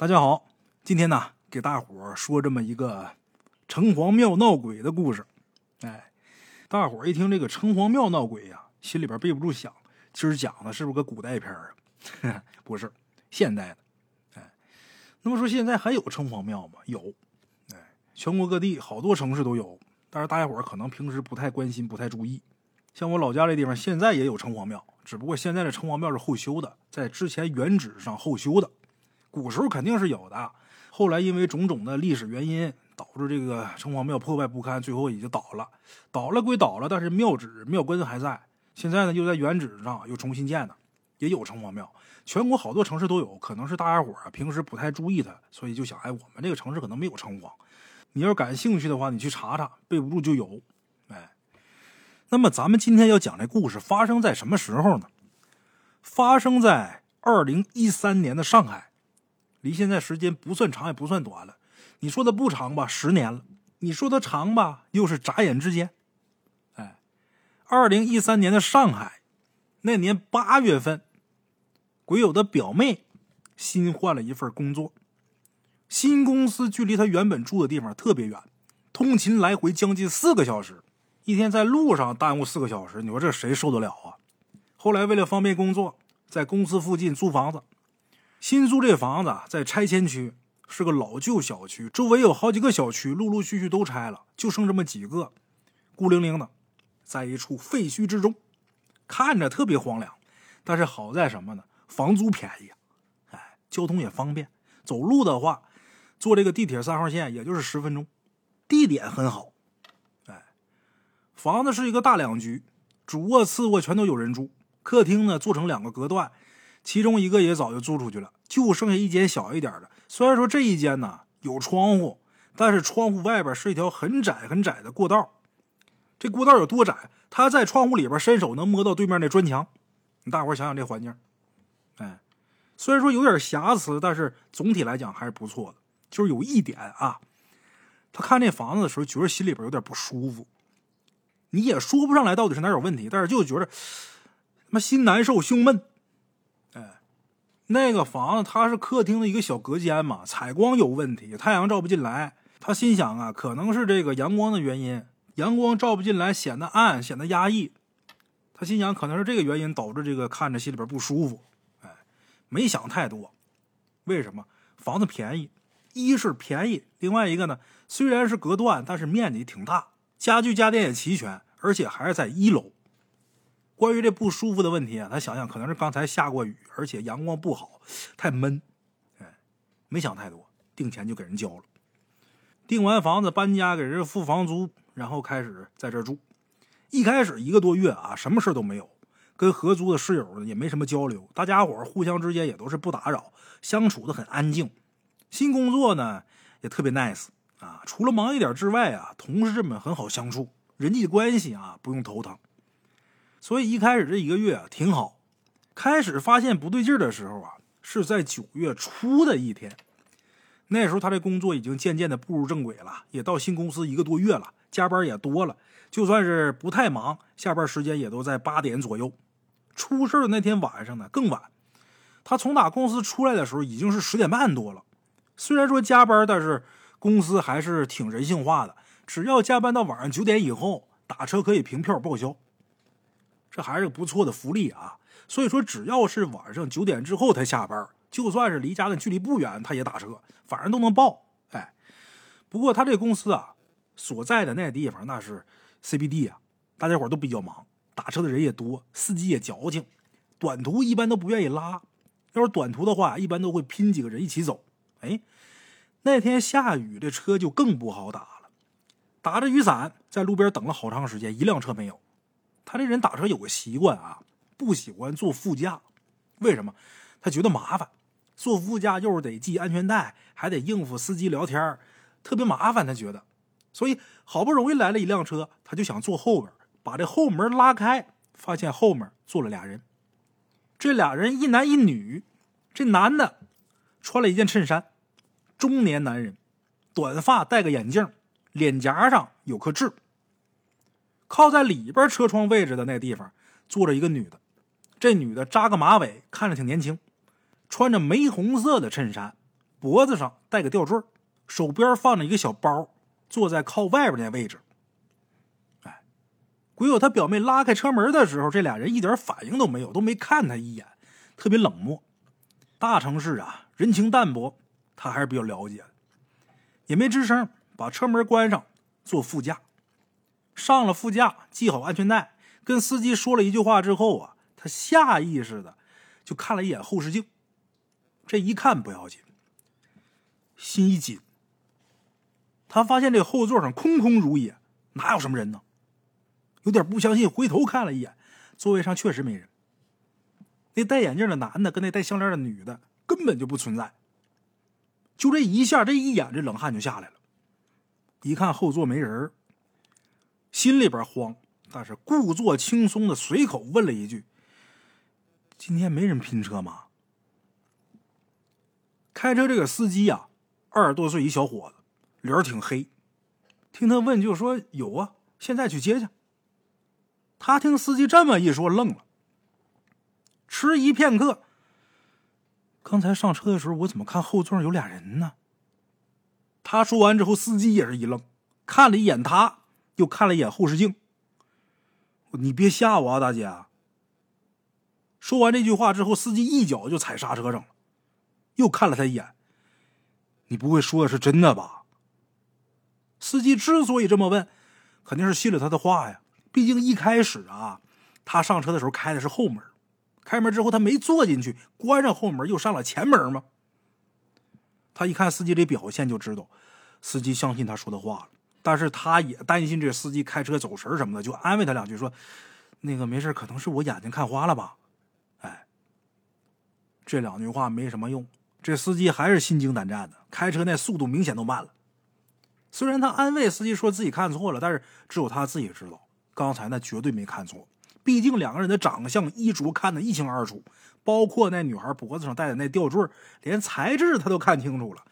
大家好，今天呢，给大伙儿说这么一个城隍庙闹鬼的故事。哎，大伙儿一听这个城隍庙闹鬼呀，心里边背不住想，今儿讲的是不是个古代片儿啊？不是，现代的。哎，那么说现在还有城隍庙吗？有。哎，全国各地好多城市都有，但是大家伙儿可能平时不太关心，不太注意。像我老家这地方，现在也有城隍庙，只不过现在的城隍庙是后修的，在之前原址上后修的。古时候肯定是有的，后来因为种种的历史原因，导致这个城隍庙破败不堪，最后也就倒了。倒了归倒了，但是庙址庙根还在。现在呢，又在原址上又重新建的，也有城隍庙。全国好多城市都有，可能是大家伙儿平时不太注意它，所以就想，哎，我们这个城市可能没有城隍。你要感兴趣的话，你去查查，备不住就有。哎。那么咱们今天要讲这故事发生在什么时候呢？发生在二零一三年的上海，离现在时间不算长也不算短了。你说它不长吧，十年了；你说它长吧，又是眨眼之间。哎，二零一三年的上海，那年八月份，鬼友的表妹新换了一份工作，新公司距离他原本住的地方特别远，通勤来回将近四个小时。一天在路上耽误四个小时，你说这谁受得了啊？后来为了方便工作，在公司附近租房子。新租这房子在拆迁区，是个老旧小区，周围有好几个小区，陆陆续续都拆了，就剩这么几个，孤零零的，在一处废墟之中，看着特别荒凉。但是好在什么呢？房租便宜，哎，交通也方便。走路的话，坐这个地铁三号线也就是十分钟，地点很好。哎房子是一个大两居，主卧、次卧全都有人住。客厅呢做成两个隔断，其中一个也早就租出去了，就剩下一间小一点的。虽然说这一间呢有窗户，但是窗户外边是一条很窄很窄的过道。这过道有多窄？他在窗户里边伸手能摸到对面那砖墙。你大伙想想这环境，哎，虽然说有点瑕疵，但是总体来讲还是不错的。就是有一点啊，他看这房子的时候，觉得心里边有点不舒服。你也说不上来到底是哪有问题，但是就觉得他妈心难受、胸闷。那个房子它是客厅的一个小隔间嘛，采光有问题，太阳照不进来。他心想啊，可能是这个阳光的原因，阳光照不进来，显得暗，显得压抑。他心想，可能是这个原因导致这个看着心里边不舒服。哎，没想太多。为什么？房子便宜，一是便宜，另外一个呢，虽然是隔断，但是面积挺大。家具家电也齐全，而且还是在一楼。关于这不舒服的问题啊，他想想可能是刚才下过雨，而且阳光不好，太闷。哎，没想太多，定钱就给人交了。订完房子搬家，给人付房租，然后开始在这住。一开始一个多月啊，什么事都没有，跟合租的室友呢也没什么交流，大家伙互相之间也都是不打扰，相处的很安静。新工作呢也特别 nice。啊，除了忙一点之外啊，同事们很好相处，人际关系啊不用头疼，所以一开始这一个月啊挺好。开始发现不对劲的时候啊，是在九月初的一天。那时候他这工作已经渐渐的步入正轨了，也到新公司一个多月了，加班也多了，就算是不太忙，下班时间也都在八点左右。出事的那天晚上呢更晚，他从打公司出来的时候已经是十点半多了。虽然说加班，但是。公司还是挺人性化的，只要加班到晚上九点以后，打车可以凭票报销，这还是不错的福利啊。所以说，只要是晚上九点之后才下班，就算是离家的距离不远，他也打车，反正都能报。哎，不过他这公司啊，所在的那地方那是 CBD 啊，大家伙都比较忙，打车的人也多，司机也矫情，短途一般都不愿意拉，要是短途的话，一般都会拼几个人一起走。哎。那天下雨，这车就更不好打了。打着雨伞在路边等了好长时间，一辆车没有。他这人打车有个习惯啊，不喜欢坐副驾。为什么？他觉得麻烦。坐副驾又是得系安全带，还得应付司机聊天，特别麻烦。他觉得，所以好不容易来了一辆车，他就想坐后边，把这后门拉开，发现后面坐了俩人。这俩人一男一女，这男的穿了一件衬衫。中年男人，短发，戴个眼镜，脸颊上有颗痣。靠在里边车窗位置的那地方坐着一个女的，这女的扎个马尾，看着挺年轻，穿着玫红色的衬衫，脖子上戴个吊坠，手边放着一个小包，坐在靠外边那位置。哎，鬼友他表妹拉开车门的时候，这俩人一点反应都没有，都没看他一眼，特别冷漠。大城市啊，人情淡薄，他还是比较了解的，也没吱声，把车门关上，坐副驾。上了副驾，系好安全带，跟司机说了一句话之后啊，他下意识的就看了一眼后视镜。这一看不要紧，心一紧，他发现这后座上空空如也，哪有什么人呢？有点不相信，回头看了一眼，座位上确实没人。那戴眼镜的男的跟那戴项链的女的根本就不存在。就这一下，这一眼，这冷汗就下来了。一看后座没人，心里边慌，但是故作轻松的随口问了一句：“今天没人拼车吗？”开车这个司机呀，二十多岁一小伙子，脸挺黑。听他问，就说有啊，现在去接去。他听司机这么一说，愣了。迟疑片刻，刚才上车的时候，我怎么看后座有俩人呢？他说完之后，司机也是一愣，看了一眼他，又看了一眼后视镜。你别吓我啊，大姐！说完这句话之后，司机一脚就踩刹车上了，又看了他一眼。你不会说的是真的吧？司机之所以这么问，肯定是信了他的话呀。毕竟一开始啊，他上车的时候开的是后门。开门之后，他没坐进去，关上后门又上了前门吗？他一看司机这表现，就知道司机相信他说的话了。但是他也担心这司机开车走神什么的，就安慰他两句说：“那个没事，可能是我眼睛看花了吧。”哎，这两句话没什么用，这司机还是心惊胆战的，开车那速度明显都慢了。虽然他安慰司机说自己看错了，但是只有他自己知道，刚才那绝对没看错。毕竟两个人的长相、衣着看得一清二楚，包括那女孩脖子上戴的那吊坠，连材质他都看清楚了，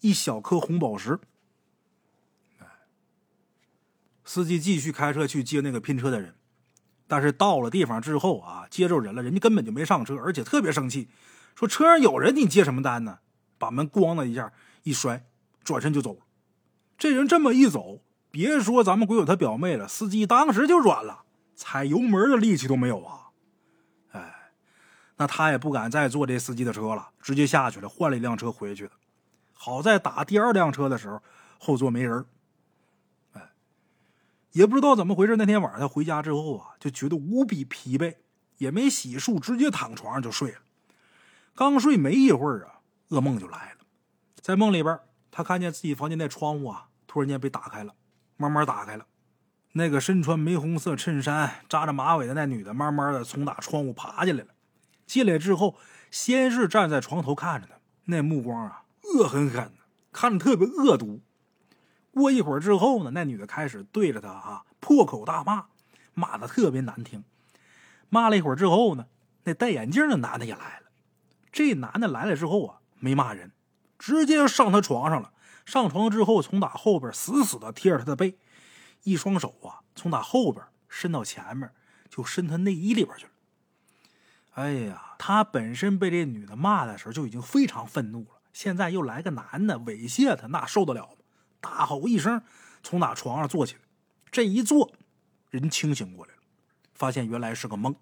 一小颗红宝石。司机继续开车去接那个拼车的人，但是到了地方之后啊，接着人了，人家根本就没上车，而且特别生气，说车上有人，你接什么单呢？把门咣的一下一摔，转身就走了。这人这么一走，别说咱们鬼友他表妹了，司机当时就软了。踩油门的力气都没有啊！哎，那他也不敢再坐这司机的车了，直接下去了，换了一辆车回去的。好在打第二辆车的时候，后座没人。也不知道怎么回事，那天晚上他回家之后啊，就觉得无比疲惫，也没洗漱，直接躺床上就睡了。刚睡没一会儿啊，噩梦就来了。在梦里边，他看见自己房间那窗户啊，突然间被打开了，慢慢打开了。那个身穿玫红色衬衫、扎着马尾的那女的，慢慢的从打窗户爬进来了。进来之后，先是站在床头看着他，那目光啊，恶狠狠的，看着特别恶毒。过一会儿之后呢，那女的开始对着他啊破口大骂，骂的特别难听。骂了一会儿之后呢，那戴眼镜的男的也来了。这男的来了之后啊，没骂人，直接就上他床上了。上床之后，从打后边死死的贴着他的背。一双手啊，从他后边伸到前面，就伸他内衣里边去了。哎呀，他本身被这女的骂的时候就已经非常愤怒了，现在又来个男的猥亵他，那受得了？大吼一声，从那床上坐起来。这一坐，人清醒过来了，发现原来是个梦。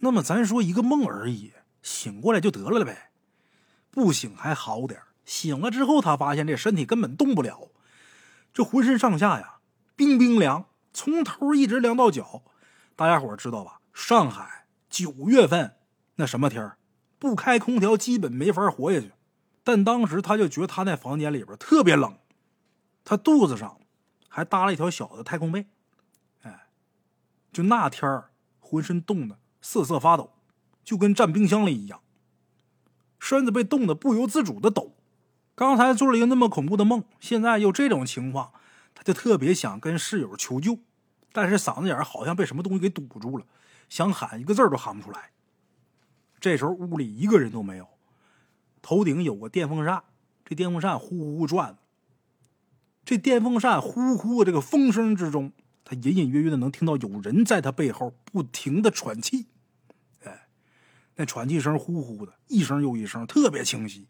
那么咱说一个梦而已，醒过来就得了呗。不醒还好点醒了之后他发现这身体根本动不了，这浑身上下呀。冰冰凉，从头一直凉到脚，大家伙知道吧？上海九月份那什么天不开空调基本没法活下去。但当时他就觉得他那房间里边特别冷，他肚子上还搭了一条小的太空被，哎，就那天浑身冻得瑟瑟发抖，就跟站冰箱里一样，身子被冻得不由自主的抖。刚才做了一个那么恐怖的梦，现在又这种情况。他就特别想跟室友求救，但是嗓子眼好像被什么东西给堵住了，想喊一个字都喊不出来。这时候屋里一个人都没有，头顶有个电风扇，这电风扇呼呼转。这电风扇呼呼的这个风声之中，他隐隐约约的能听到有人在他背后不停的喘气。哎，那喘气声呼呼的，一声又一声，特别清晰。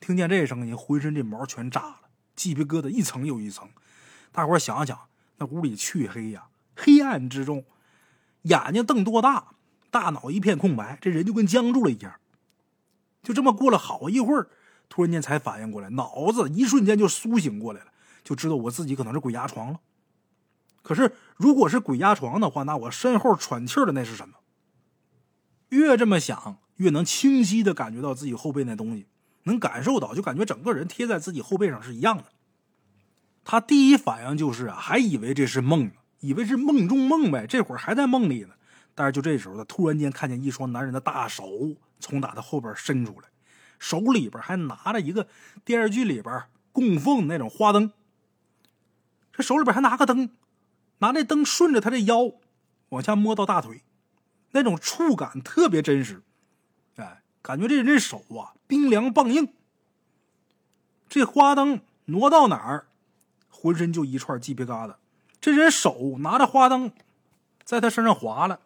听见这声音，浑身这毛全炸了，鸡皮疙瘩一层又一层。大伙想想，那屋里黢黑呀，黑暗之中，眼睛瞪多大，大脑一片空白，这人就跟僵住了一样。就这么过了好一会儿，突然间才反应过来，脑子一瞬间就苏醒过来了，就知道我自己可能是鬼压床了。可是如果是鬼压床的话，那我身后喘气的那是什么？越这么想，越能清晰的感觉到自己后背那东西，能感受到，就感觉整个人贴在自己后背上是一样的。他第一反应就是啊，还以为这是梦呢，以为是梦中梦呗，这会儿还在梦里呢。但是就这时候，他突然间看见一双男人的大手从打他后边伸出来，手里边还拿着一个电视剧里边供奉那种花灯。这手里边还拿个灯，拿那灯顺着他的腰往下摸到大腿，那种触感特别真实。哎，感觉这人这手啊冰凉棒硬。这花灯挪到哪儿？浑身就一串鸡皮疙瘩，这人手拿着花灯，在他身上划了，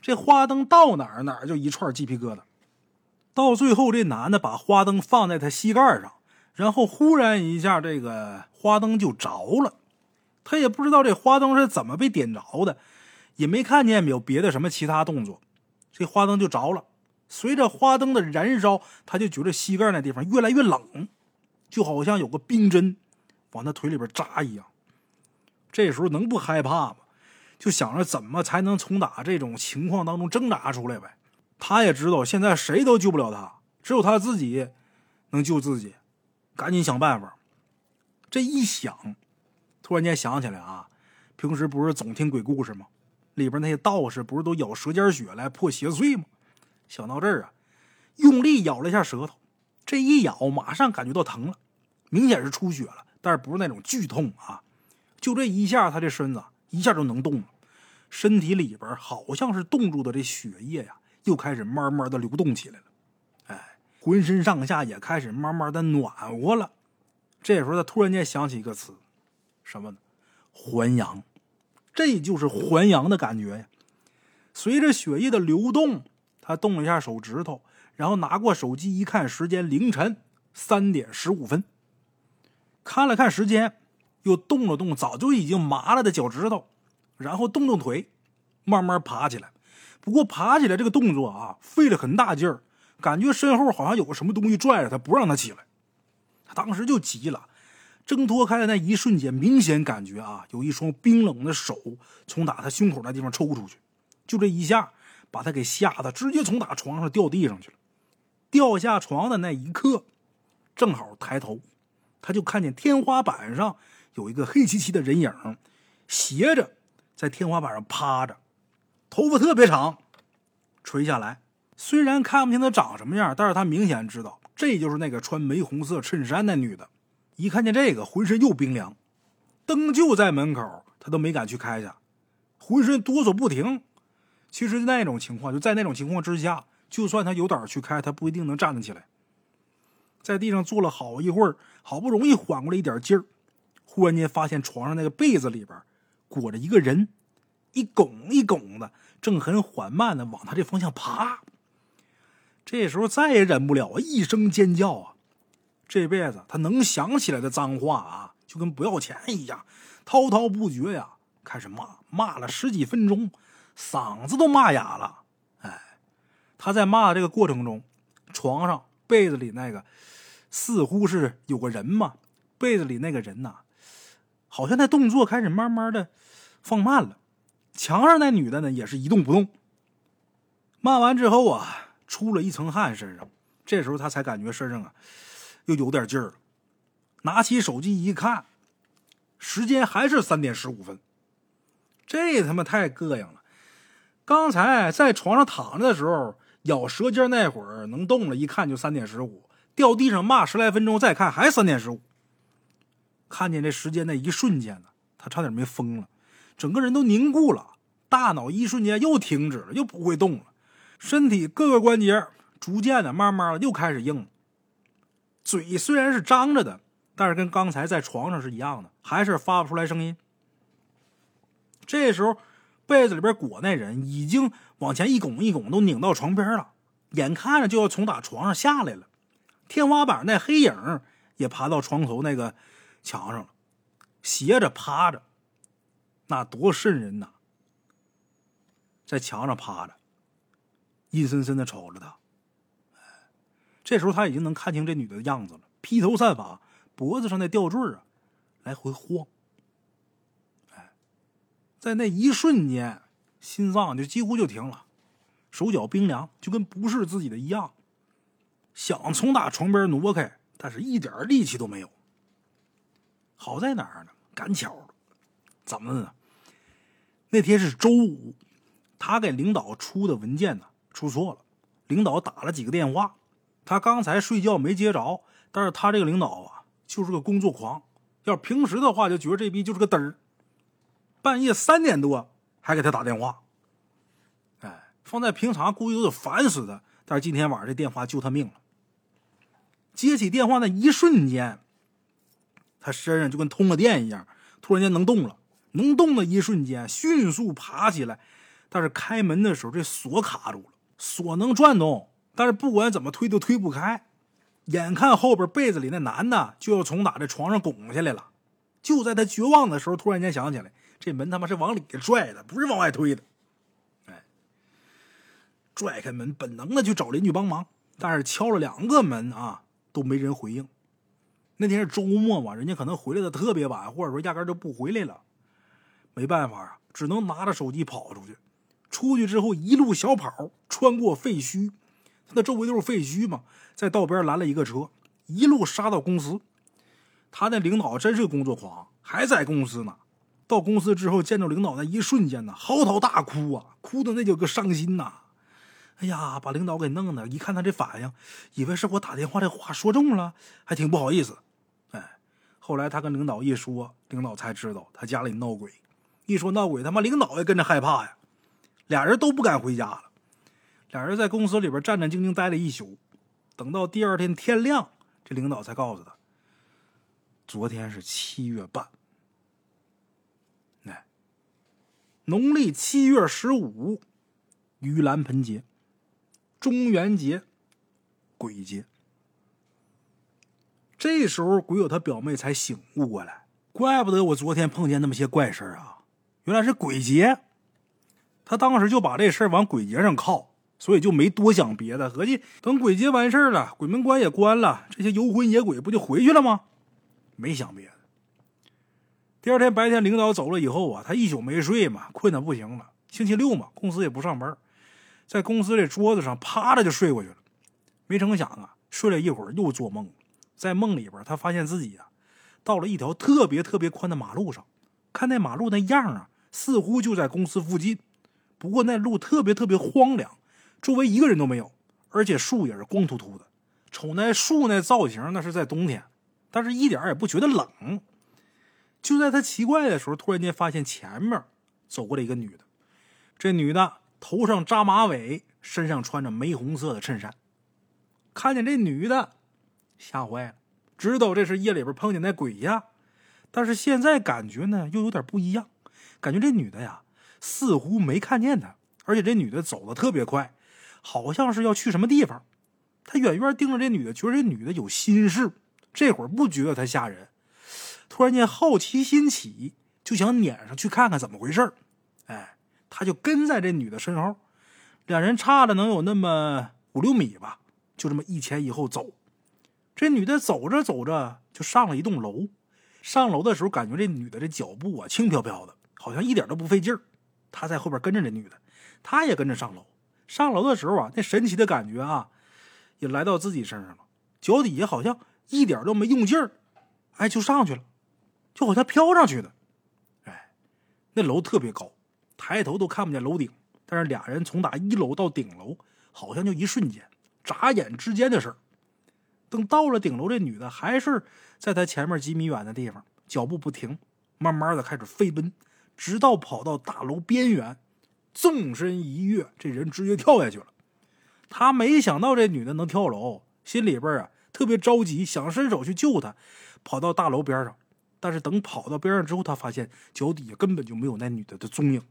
这花灯到哪儿哪儿就一串鸡皮疙瘩。到最后，这男的把花灯放在他膝盖上，然后忽然一下，这个花灯就着了。他也不知道这花灯是怎么被点着的，也没看见有别的什么其他动作，这花灯就着了。随着花灯的燃烧，他就觉得膝盖那地方越来越冷，就好像有个冰针。往他腿里边扎一样，这时候能不害怕吗？就想着怎么才能从打这种情况当中挣扎出来呗。他也知道现在谁都救不了他，只有他自己能救自己，赶紧想办法。这一想，突然间想起来啊，平时不是总听鬼故事吗？里边那些道士不是都咬舌尖血来破邪祟吗？想到这儿啊，用力咬了一下舌头，这一咬马上感觉到疼了，明显是出血了。但是不是那种剧痛啊？就这一下，他这身子一下就能动了，身体里边好像是冻住的这血液呀，又开始慢慢的流动起来了。哎，浑身上下也开始慢慢的暖和了。这时候他突然间想起一个词，什么呢？还阳，这就是还阳的感觉呀。随着血液的流动，他动了一下手指头，然后拿过手机一看，时间凌晨三点十五分。看了看时间，又动了动早就已经麻了的脚趾头，然后动动腿，慢慢爬起来。不过爬起来这个动作啊，费了很大劲儿，感觉身后好像有个什么东西拽着他，不让他起来。他当时就急了，挣脱开的那一瞬间，明显感觉啊，有一双冰冷的手从打他胸口那地方抽出去，就这一下，把他给吓得直接从打床上掉地上去了。掉下床的那一刻，正好抬头。他就看见天花板上有一个黑漆漆的人影，斜着在天花板上趴着，头发特别长，垂下来。虽然看不清他长什么样，但是他明显知道这就是那个穿玫红色衬衫那女的。一看见这个，浑身又冰凉。灯就在门口，他都没敢去开去，浑身哆嗦不停。其实那种情况，就在那种情况之下，就算他有胆去开，他不一定能站得起来。在地上坐了好一会儿，好不容易缓过来一点劲儿，忽然间发现床上那个被子里边裹着一个人，一拱一拱的，正很缓慢的往他这方向爬。这时候再也忍不了，一声尖叫啊！这辈子他能想起来的脏话啊，就跟不要钱一样，滔滔不绝呀，开始骂，骂了十几分钟，嗓子都骂哑了。哎，他在骂这个过程中，床上被子里那个。似乎是有个人嘛，被子里那个人呐，好像那动作开始慢慢的放慢了。墙上那女的呢，也是一动不动。骂完之后啊，出了一层汗身上，这时候他才感觉身上啊又有点劲儿了。拿起手机一看，时间还是三点十五分，这他妈太膈应了。刚才在床上躺着的时候咬舌尖那会儿能动了，一看就三点十五。掉地上骂十来分钟，再看还三点十五。看见这时间那一瞬间呢，他差点没疯了，整个人都凝固了，大脑一瞬间又停止了，又不会动了，身体各个关节逐渐的、慢慢的又开始硬了。嘴虽然是张着的，但是跟刚才在床上是一样的，还是发不出来声音。这时候，被子里边裹那人已经往前一拱一拱，都拧到床边了，眼看着就要从打床上下来了。天花板那黑影也爬到床头那个墙上了，斜着趴着，那多瘆人呐！在墙上趴着，阴森森的瞅着他。这时候他已经能看清这女的样子了，披头散发，脖子上那吊坠啊，来回晃。哎，在那一瞬间，心脏就几乎就停了，手脚冰凉，就跟不是自己的一样。想从打床边挪开，但是一点力气都没有。好在哪儿呢？赶巧怎么的呢？那天是周五，他给领导出的文件呢出错了，领导打了几个电话。他刚才睡觉没接着，但是他这个领导啊，就是个工作狂。要平时的话，就觉得这逼就是个嘚儿。半夜三点多还给他打电话，哎，放在平常估计都得烦死他。但是今天晚上这电话救他命了。接起电话那一瞬间，他身上就跟通了电一样，突然间能动了。能动的一瞬间，迅速爬起来，但是开门的时候这锁卡住了，锁能转动。但是不管怎么推都推不开，眼看后边被子里那男的就要从打这床上拱下来了，就在他绝望的时候，突然间想起来，这门他妈是往里拽的，不是往外推的。哎，拽开门，本能的去找邻居帮忙，但是敲了两个门啊，都没人回应。那天是周末嘛，人家可能回来的特别晚，或者说压根就不回来了。没办法啊，只能拿着手机跑出去。出去之后，一路小跑，穿过废墟。那周围都是废墟嘛，在道边拦了一个车，一路杀到公司。他那领导真是个工作狂，还在公司呢。到公司之后，见着领导那一瞬间呢，嚎啕大哭啊，哭的那叫个伤心呐！哎呀，把领导给弄的，一看他这反应，以为是我打电话这话说中了，还挺不好意思。哎，后来他跟领导一说，领导才知道他家里闹鬼。一说闹鬼，他妈领导也跟着害怕呀，俩人都不敢回家了。俩人在公司里边战战兢兢待了一宿，等到第二天天亮，这领导才告诉他：昨天是七月半，哎，农历七月十五，盂兰盆节，中元节，鬼节。这时候，鬼友他表妹才醒悟过来，怪不得我昨天碰见那么些怪事啊，原来是鬼节。他当时就把这事儿往鬼节上靠。所以就没多想别的，合计等鬼节完事儿了，鬼门关也关了，这些游魂野鬼不就回去了吗？没想别的。第二天白天，领导走了以后啊，他一宿没睡嘛，困得不行了。星期六嘛，公司也不上班，在公司这桌子上趴着就睡过去了。没成想啊，睡了一会儿又做梦，在梦里边他发现自己啊，到了一条特别特别宽的马路上，看那马路那样啊，似乎就在公司附近，不过那路特别特别荒凉。周围一个人都没有，而且树也是光秃秃的。瞅那树那造型，那是在冬天，但是一点也不觉得冷。就在他奇怪的时候，突然间发现前面走过来一个女的。这女的头上扎马尾，身上穿着玫红色的衬衫。看见这女的，吓坏了，知道这是夜里边碰见那鬼呀。但是现在感觉呢，又有点不一样，感觉这女的呀，似乎没看见他，而且这女的走的特别快。好像是要去什么地方，他远远盯着这女的，觉得这女的有心事。这会儿不觉得她吓人，突然间好奇心起，就想撵上去看看怎么回事哎，他就跟在这女的身后，两人差了能有那么五六米吧，就这么一前一后走。这女的走着走着就上了一栋楼，上楼的时候感觉这女的这脚步啊轻飘飘的，好像一点都不费劲儿。他在后边跟着这女的，他也跟着上楼。上楼的时候啊，那神奇的感觉啊，也来到自己身上了。脚底下好像一点都没用劲儿，哎，就上去了，就好像飘上去的。哎，那楼特别高，抬头都看不见楼顶。但是俩人从打一楼到顶楼，好像就一瞬间，眨眼之间的事儿。等到了顶楼，这女的还是在他前面几米远的地方，脚步不停，慢慢的开始飞奔，直到跑到大楼边缘。纵身一跃，这人直接跳下去了。他没想到这女的能跳楼，心里边啊特别着急，想伸手去救她，跑到大楼边上。但是等跑到边上之后，他发现脚底下根本就没有那女的的踪影。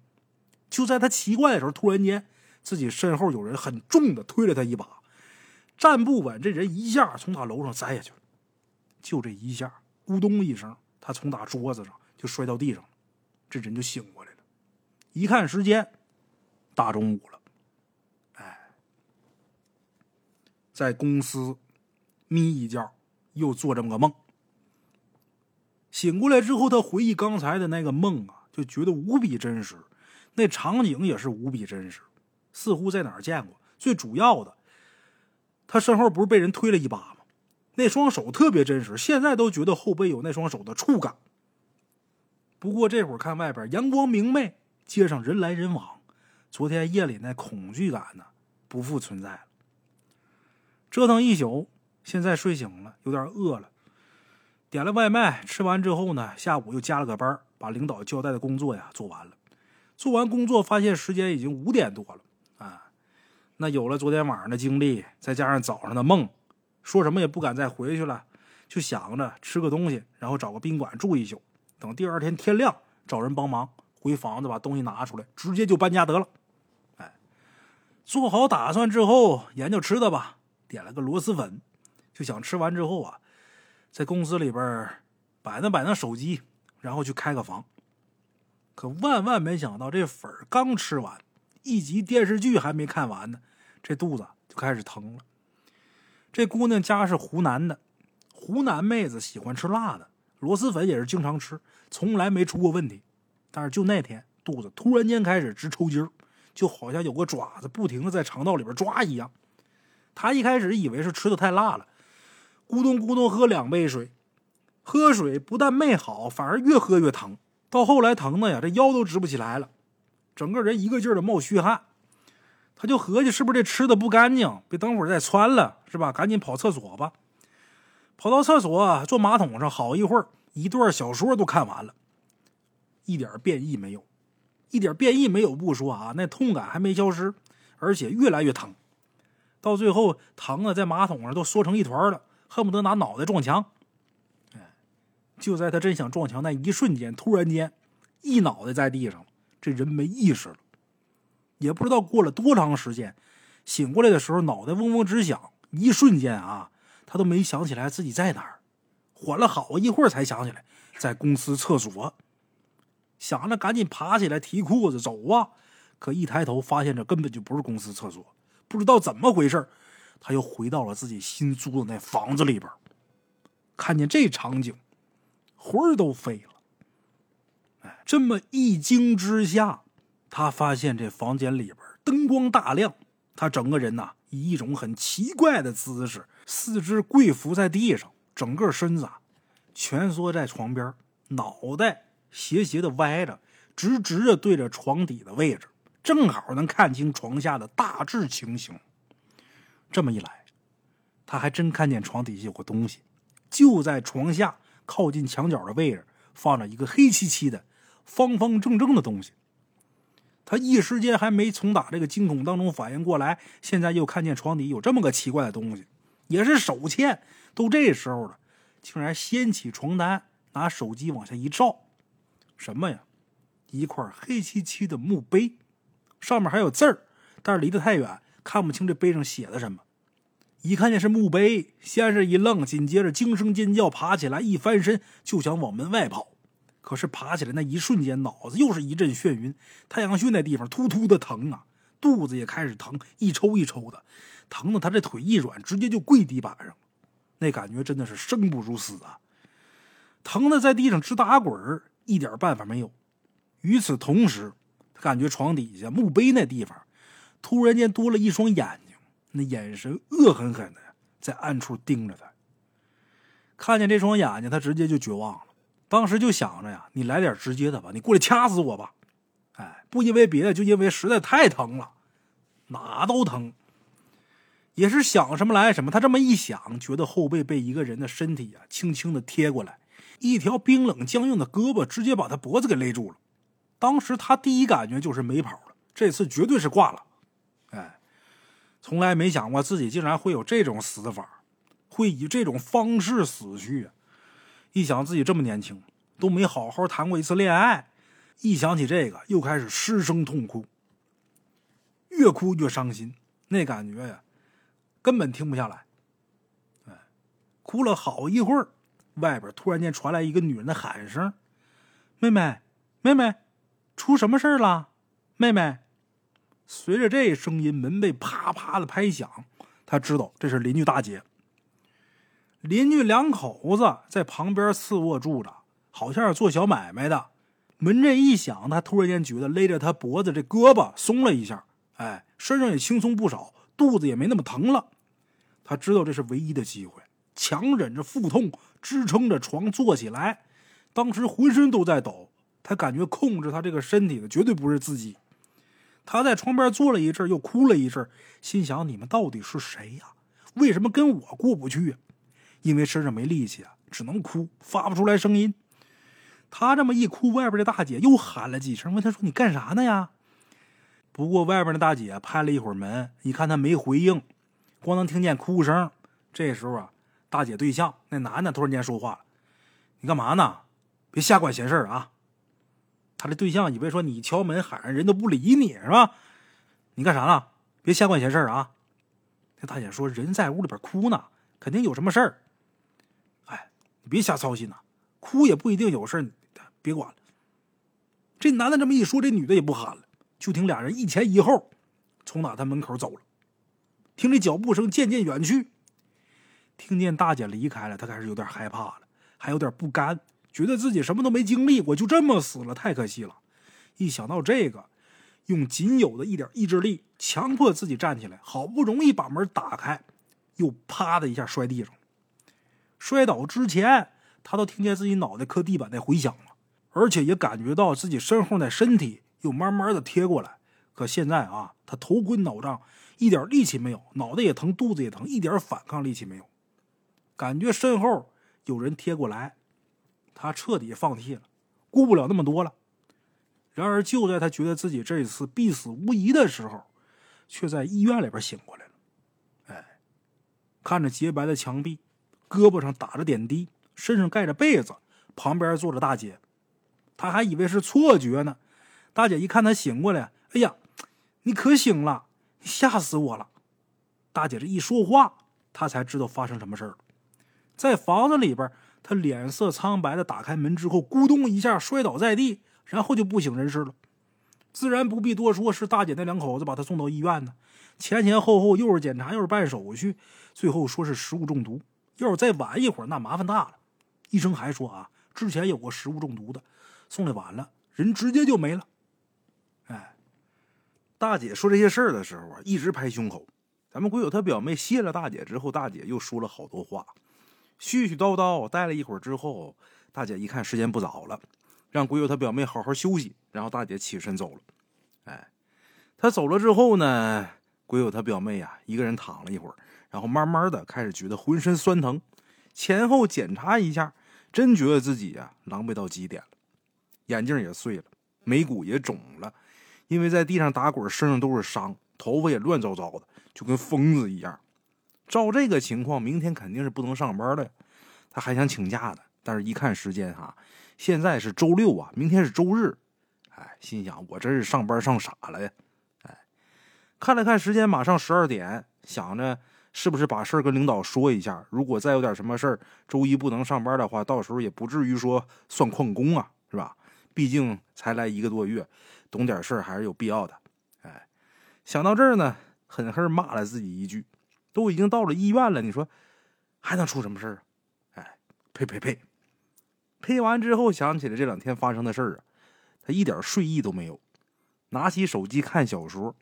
就在他奇怪的时候，突然间自己身后有人很重的推了他一把，站不稳，这人一下从他楼上栽下去了。就这一下，咕咚一声，他从打桌子上就摔到地上，这人就醒过来了。一看时间，大中午了。哎，在公司眯一觉，又做这么个梦。醒过来之后，他回忆刚才的那个梦啊，就觉得无比真实，那场景也是无比真实，似乎在哪儿见过。最主要的，他身后不是被人推了一把吗？那双手特别真实，现在都觉得后背有那双手的触感。不过这会儿看外边阳光明媚，街上人来人往，昨天夜里那恐惧感呢不复存在了。折腾一宿，现在睡醒了，有点饿了，点了外卖，吃完之后呢，下午又加了个班，把领导交代的工作呀做完了。做完工作，发现时间已经五点多了啊。那有了昨天晚上的经历，再加上早上的梦。说什么也不敢再回去了，就想着吃个东西，然后找个宾馆住一宿，等第二天天亮找人帮忙回房子把东西拿出来，直接就搬家得了。哎，做好打算之后，研究吃的吧，点了个螺蛳粉，就想吃完之后啊，在公司里边摆弄摆弄手机，然后去开个房。可万万没想到，这粉刚吃完，一集电视剧还没看完呢，这肚子就开始疼了。这姑娘家是湖南的，湖南妹子喜欢吃辣的，螺蛳粉也是经常吃，从来没出过问题。但是就那天，肚子突然间开始直抽筋儿，就好像有个爪子不停的在肠道里边抓一样。他一开始以为是吃的太辣了，咕咚咕咚喝两杯水，喝水不但没好，反而越喝越疼。到后来疼的呀，这腰都直不起来了，整个人一个劲儿的冒虚汗。他就合计是不是这吃的不干净，别等会儿再窜了，是吧？赶紧跑厕所吧。跑到厕所，坐马桶上好一会儿，一段小说都看完了，一点变异没有，一点变异没有不说啊，那痛感还没消失，而且越来越疼，到最后疼的在马桶上都缩成一团了，恨不得拿脑袋撞墙。哎，就在他真想撞墙那一瞬间，突然间一脑袋在地上，这人没意识了。也不知道过了多长时间，醒过来的时候脑袋嗡嗡直响，一瞬间啊，他都没想起来自己在哪儿，缓了好一会儿才想起来在公司厕所，想着赶紧爬起来提裤子走啊，可一抬头发现这根本就不是公司厕所，不知道怎么回事他又回到了自己新租的那房子里边，看见这场景，魂儿都飞了，哎，这么一惊之下。他发现这房间里边灯光大亮，他整个人呐以一种很奇怪的姿势，四肢跪伏在地上，整个身子啊蜷缩在床边，脑袋斜斜的歪着，直直的对着床底的位置，正好能看清床下的大致情形。这么一来，他还真看见床底下有个东西，就在床下靠近墙角的位置，放着一个黑漆漆的、方方正正的东西。他一时间还没从打这个惊恐当中反应过来，现在又看见床底有这么个奇怪的东西，也是手欠。都这时候了，竟然掀起床单，拿手机往下一照，什么呀？一块黑漆漆的墓碑，上面还有字儿，但是离得太远，看不清这碑上写的什么。一看见是墓碑，先是一愣，紧接着惊声尖叫，爬起来一翻身就想往门外跑。可是爬起来那一瞬间，脑子又是一阵眩晕，太阳穴那地方突突的疼啊，肚子也开始疼，一抽一抽的，疼的他这腿一软，直接就跪地板上，那感觉真的是生不如死啊，疼的在地上直打滚一点办法没有。与此同时，他感觉床底下墓碑那地方突然间多了一双眼睛，那眼神恶狠狠的在暗处盯着他。看见这双眼睛，他直接就绝望了。当时就想着呀，你来点直接的吧，你过来掐死我吧！哎，不因为别的，就因为实在太疼了，哪都疼。也是想什么来什么，他这么一想，觉得后背被一个人的身体啊轻轻的贴过来，一条冰冷僵硬的胳膊直接把他脖子给勒住了。当时他第一感觉就是没跑了，这次绝对是挂了。哎，从来没想过自己竟然会有这种死法，会以这种方式死去！一想自己这么年轻，都没好好谈过一次恋爱，一想起这个，又开始失声痛哭，越哭越伤心，那感觉呀，根本停不下来。哎，哭了好一会儿，外边突然间传来一个女人的喊声：“妹妹，妹妹，出什么事了？妹妹！”随着这声音，门被啪啪的拍响，他知道这是邻居大姐。邻居两口子在旁边次卧住着，好像是做小买卖的。门这一响，他突然间觉得勒着他脖子这胳膊松了一下，哎，身上也轻松不少，肚子也没那么疼了。他知道这是唯一的机会，强忍着腹痛，支撑着床坐起来。当时浑身都在抖，他感觉控制他这个身体的绝对不是自己。他在床边坐了一阵，又哭了一阵，心想：你们到底是谁呀？为什么跟我过不去？因为身上没力气啊，只能哭，发不出来声音。他这么一哭，外边的大姐又喊了几声，问他说：“你干啥呢呀？”不过外边的大姐拍了一会儿门，一看他没回应，光能听见哭声。这时候啊，大姐对象那男的突然间说话了：“你干嘛呢？别瞎管闲事啊！”他的对象以为说你敲门喊人，人都不理你是吧？你干啥呢？别瞎管闲事啊！那大姐说：“人在屋里边哭呢，肯定有什么事儿。”你别瞎操心呐，哭也不一定有事别管了。这男的这么一说，这女的也不喊了，就听俩人一前一后从哪他门口走了。听这脚步声渐渐远去，听见大姐离开了，他开始有点害怕了，还有点不甘，觉得自己什么都没经历过，就这么死了，太可惜了。一想到这个，用仅有的一点意志力强迫自己站起来，好不容易把门打开，又啪的一下摔地上。摔倒之前，他都听见自己脑袋磕地板那回响了，而且也感觉到自己身后那身体又慢慢的贴过来。可现在啊，他头昏脑胀，一点力气没有，脑袋也疼，肚子也疼，一点反抗力气没有。感觉身后有人贴过来，他彻底放弃了，顾不了那么多了。然而，就在他觉得自己这一次必死无疑的时候，却在医院里边醒过来了。哎，看着洁白的墙壁。胳膊上打着点滴，身上盖着被子，旁边坐着大姐，他还以为是错觉呢。大姐一看他醒过来，哎呀，你可醒了，吓死我了！大姐这一说话，他才知道发生什么事了。在房子里边，他脸色苍白的打开门之后，咕咚一下摔倒在地，然后就不省人事了。自然不必多说，是大姐那两口子把他送到医院呢。前前后后又是检查又是办手续，最后说是食物中毒。要是再晚一会儿，那麻烦大了。医生还说啊，之前有过食物中毒的，送来晚了，人直接就没了。大姐说这些事儿的时候啊，一直拍胸口。咱们鬼友他表妹谢了大姐之后，大姐又说了好多话，絮絮叨叨。待了一会儿之后，大姐一看时间不早了，让鬼友他表妹好好休息。然后大姐起身走了。哎，她走了之后呢，鬼友他表妹呀，一个人躺了一会儿。然后慢慢的开始觉得浑身酸疼，前后检查一下，真觉得自己呀狼狈到极点了，眼镜也碎了，眉骨也肿了，因为在地上打滚，身上都是伤，头发也乱糟糟的，就跟疯子一样。照这个情况，明天肯定是不能上班了。他还想请假呢，但是一看时间哈，现在是周六啊，明天是周日，哎，心想我这是上班上傻了呀，哎，看了看时间，马上十二点，想着。是不是把事儿跟领导说一下？如果再有点什么事儿，周一不能上班的话，到时候也不至于说算旷工啊，是吧？毕竟才来一个多月，懂点事儿还是有必要的。哎，想到这儿呢，狠狠骂了自己一句：“都已经到了医院了，你说还能出什么事儿啊？”哎，呸呸呸！呸完之后，想起了这两天发生的事儿啊，他一点睡意都没有，拿起手机看小说，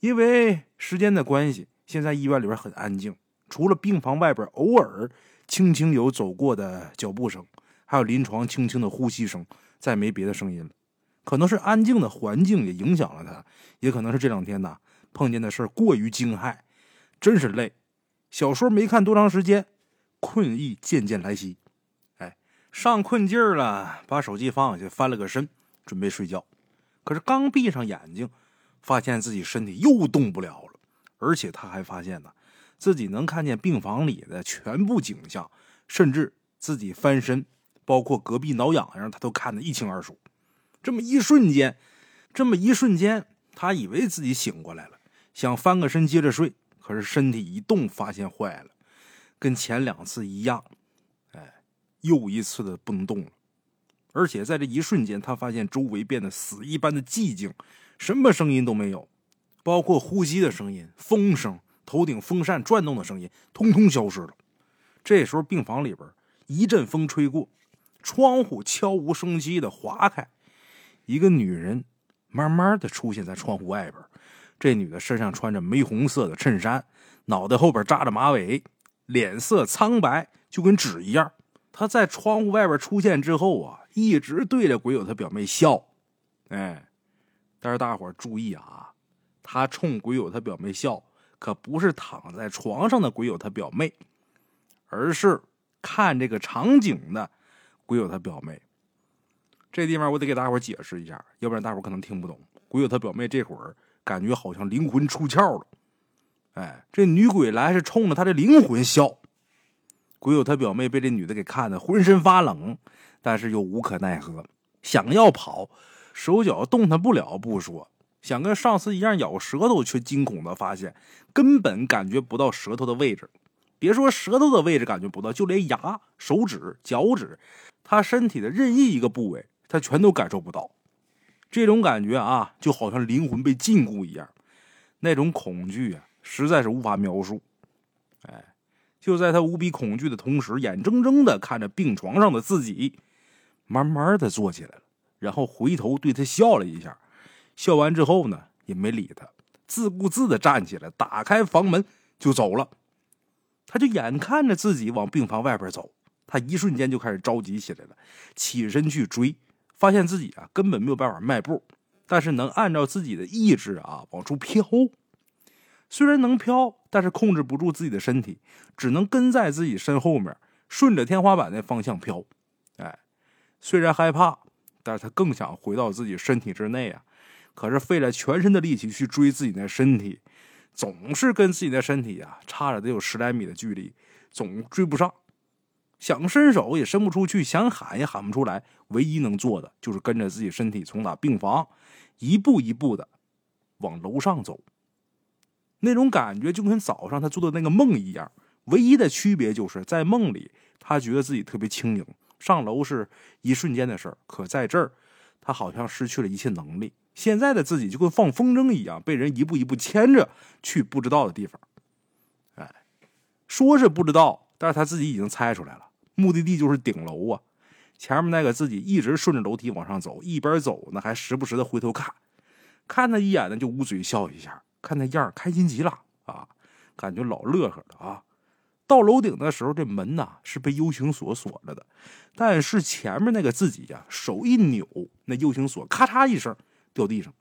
因为时间的关系。现在医院里边很安静，除了病房外边偶尔轻轻有走过的脚步声，还有临床轻轻的呼吸声，再没别的声音了。可能是安静的环境也影响了他，也可能是这两天呢碰见的事过于惊骇，真是累。小说没看多长时间，困意渐渐来袭。哎，上困劲儿了，把手机放下，翻了个身，准备睡觉。可是刚闭上眼睛，发现自己身体又动不了了。而且他还发现呢，自己能看见病房里的全部景象，甚至自己翻身，包括隔壁挠痒痒，他都看得一清二楚。这么一瞬间，这么一瞬间，他以为自己醒过来了，想翻个身接着睡，可是身体一动，发现坏了，跟前两次一样，哎，又一次的不能动了。而且在这一瞬间，他发现周围变得死一般的寂静，什么声音都没有，包括呼吸的声音、风声、头顶风扇转动的声音，通通消失了。这时候，病房里边一阵风吹过，窗户悄无声息的划开，一个女人慢慢的出现在窗户外边。这女的身上穿着玫红色的衬衫，脑袋后边扎着马尾，脸色苍白，就跟纸一样。她在窗户外边出现之后啊，一直对着鬼友他表妹笑。哎，但是大伙注意啊，她冲鬼友他表妹笑，可不是躺在床上的鬼友他表妹。而是看这个场景的鬼友他表妹。这地方我得给大伙解释一下，要不然大伙可能听不懂。鬼友他表妹这会儿感觉好像灵魂出窍了，哎，这女鬼来是冲着他的灵魂笑。鬼友他表妹被这女的给看的浑身发冷，但是又无可奈何，想要跑，手脚动弹不了不说，想跟上次一样咬舌头，却惊恐的发现根本感觉不到舌头的位置。别说舌头的位置感觉不到，就连牙、手指、脚趾，他身体的任意一个部位，他全都感受不到。这种感觉啊，就好像灵魂被禁锢一样，那种恐惧啊，实在是无法描述。哎，就在他无比恐惧的同时，眼睁睁的看着病床上的自己，慢慢的坐起来了，然后回头对他笑了一下，笑完之后呢，也没理他，自顾自的站起来，打开房门就走了。他就眼看着自己往病房外边走，他一瞬间就开始着急起来了，起身去追，发现自己啊根本没有办法迈步，但是能按照自己的意志啊往出飘。虽然能飘，但是控制不住自己的身体，只能跟在自己身后面，顺着天花板的方向飘。哎，虽然害怕，但是他更想回到自己身体之内啊。可是费了全身的力气去追自己的身体。总是跟自己的身体啊差着得有十来米的距离，总追不上，想伸手也伸不出去，想喊也喊不出来。唯一能做的就是跟着自己身体从那病房一步一步的往楼上走。那种感觉就跟早上他做的那个梦一样，唯一的区别就是在梦里他觉得自己特别轻盈，上楼是一瞬间的事儿，可在这儿他好像失去了一切能力。现在的自己就跟放风筝一样，被人一步一步牵着去不知道的地方。哎，说是不知道，但是他自己已经猜出来了，目的地就是顶楼啊。前面那个自己一直顺着楼梯往上走，一边走呢还时不时的回头看，看他一眼呢就捂嘴笑一下，看那样开心极了啊，感觉老乐呵了啊。到楼顶的时候，这门呐是被 U 型锁锁着的，但是前面那个自己呀手一扭，那 U 型锁咔嚓一声。掉地上，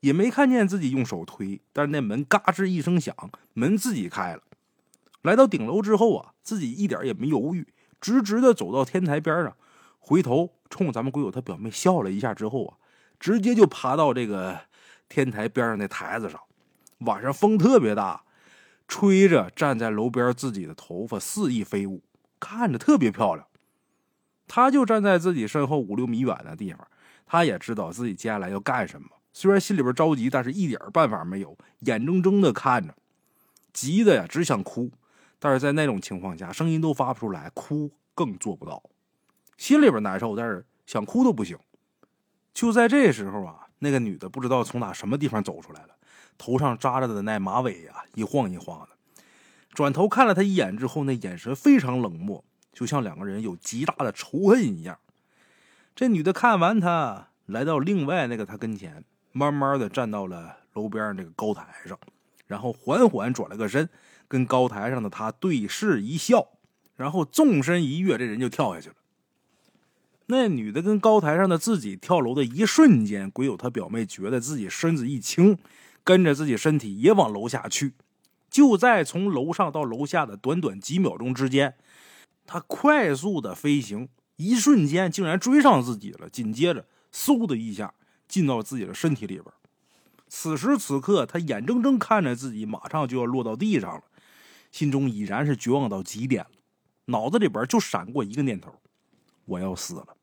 也没看见自己用手推，但是那门嘎吱一声响，门自己开了。来到顶楼之后啊，自己一点也没犹豫，直直的走到天台边上，回头冲咱们鬼友他表妹笑了一下之后啊，直接就爬到这个天台边上那台子上。晚上风特别大，吹着站在楼边自己的头发肆意飞舞，看着特别漂亮。他就站在自己身后五六米远的地方。他也知道自己接下来要干什么，虽然心里边着急，但是一点办法没有，眼睁睁的看着，急的呀只想哭，但是在那种情况下，声音都发不出来，哭更做不到，心里边难受，但是想哭都不行。就在这时候啊，那个女的不知道从哪什么地方走出来了，头上扎着的那马尾呀一晃一晃的，转头看了他一眼之后，那眼神非常冷漠，就像两个人有极大的仇恨一样。这女的看完他，来到另外那个他跟前，慢慢的站到了楼边那个高台上，然后缓缓转了个身，跟高台上的他对视一笑，然后纵身一跃，这人就跳下去了。那女的跟高台上的自己跳楼的一瞬间，鬼友他表妹觉得自己身子一轻，跟着自己身体也往楼下去。就在从楼上到楼下的短短几秒钟之间，他快速的飞行。一瞬间竟然追上自己了，紧接着嗖的一下进到自己的身体里边。此时此刻，他眼睁睁看着自己马上就要落到地上了，心中已然是绝望到极点了，脑子里边就闪过一个念头：我要死了。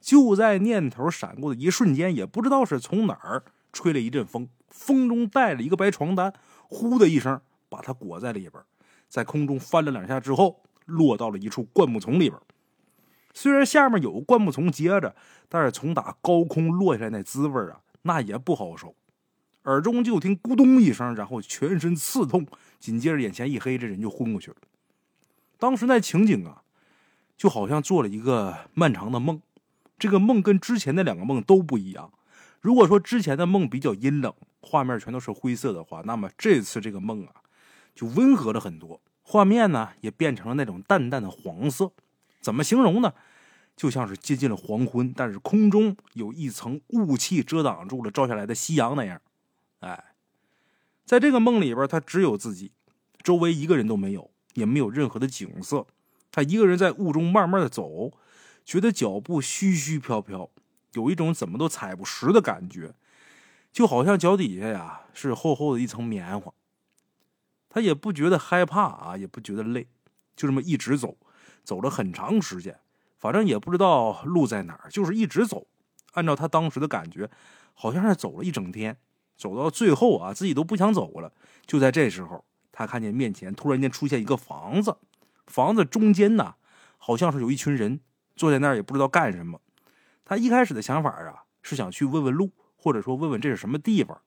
就在念头闪过的一瞬间，也不知道是从哪儿吹了一阵风，风中带了一个白床单，呼的一声把他裹在里边，在空中翻了两下之后，落到了一处灌木丛里边。虽然下面有灌木丛接着，但是从打高空落下来那滋味啊，那也不好受。耳中就听咕咚一声，然后全身刺痛，紧接着眼前一黑，这人就昏过去了。当时那情景啊，就好像做了一个漫长的梦。这个梦跟之前的两个梦都不一样。如果说之前的梦比较阴冷，画面全都是灰色的话，那么这次这个梦啊，就温和了很多。画面呢，也变成了那种淡淡的黄色。怎么形容呢？就像是接近了黄昏，但是空中有一层雾气遮挡住了照下来的夕阳那样。哎，在这个梦里边，他只有自己，周围一个人都没有，也没有任何的景色。他一个人在雾中慢慢的走，觉得脚步虚虚飘飘，有一种怎么都踩不实的感觉，就好像脚底下呀是厚厚的一层棉花。他也不觉得害怕啊，也不觉得累，就这么一直走，走了很长时间，反正也不知道路在哪儿，就是一直走。按照他当时的感觉，好像是走了一整天。走到最后啊，自己都不想走了。就在这时候，他看见面前突然间出现一个房子，房子中间呢，好像是有一群人坐在那儿，也不知道干什么。他一开始的想法啊，是想去问问路，或者说问问这是什么地方。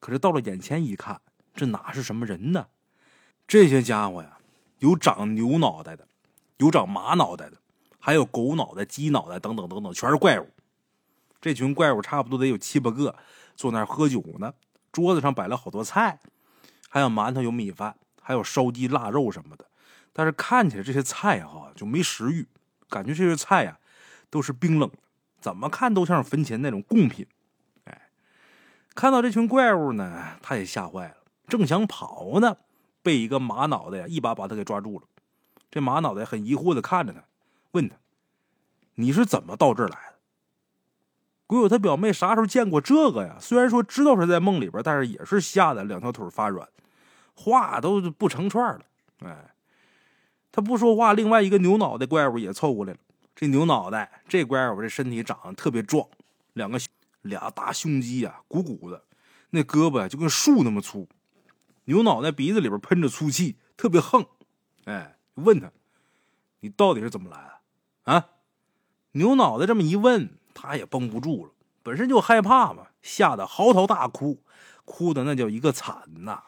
可是到了眼前一看，这哪是什么人呢？这些家伙呀，有长牛脑袋的，有长马脑袋的，还有狗脑袋、鸡脑袋等等等等，全是怪物。这群怪物差不多得有七八个。坐那儿喝酒呢，桌子上摆了好多菜，还有馒头、有米饭，还有烧鸡、腊肉什么的。但是看起来这些菜哈就没食欲，感觉这些菜呀都是冰冷，怎么看都像是坟前那种贡品。哎，看到这群怪物呢，他也吓坏了，正想跑呢，被一个马脑袋呀一把把他给抓住了。这马脑袋很疑惑的看着他，问他：“你是怎么到这儿来的？”鬼友他表妹啥时候见过这个呀？虽然说知道是在梦里边，但是也是吓得两条腿发软，话都不成串了。哎，他不说话，另外一个牛脑袋怪物也凑过来了。这牛脑袋这怪物这身体长得特别壮，两个俩大胸肌呀，鼓鼓的，那胳膊就跟树那么粗。牛脑袋鼻子里边喷着粗气，特别横。哎，问他，你到底是怎么来的？啊？牛脑袋这么一问。他也绷不住了，本身就害怕嘛，吓得嚎啕大哭，哭的那叫一个惨呐！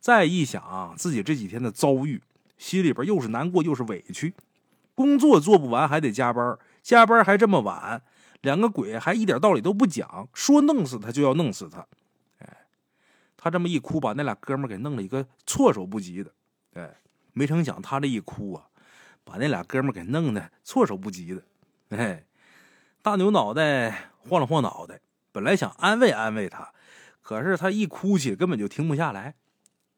再一想自己这几天的遭遇，心里边又是难过又是委屈，工作做不完还得加班，加班还这么晚，两个鬼还一点道理都不讲，说弄死他就要弄死他。哎，他这么一哭，把那俩哥们给弄了一个措手不及的。哎，没成想他这一哭啊，把那俩哥们给弄得措手不及的。哎。大牛脑袋晃了晃脑袋，本来想安慰安慰他，可是他一哭起根本就停不下来，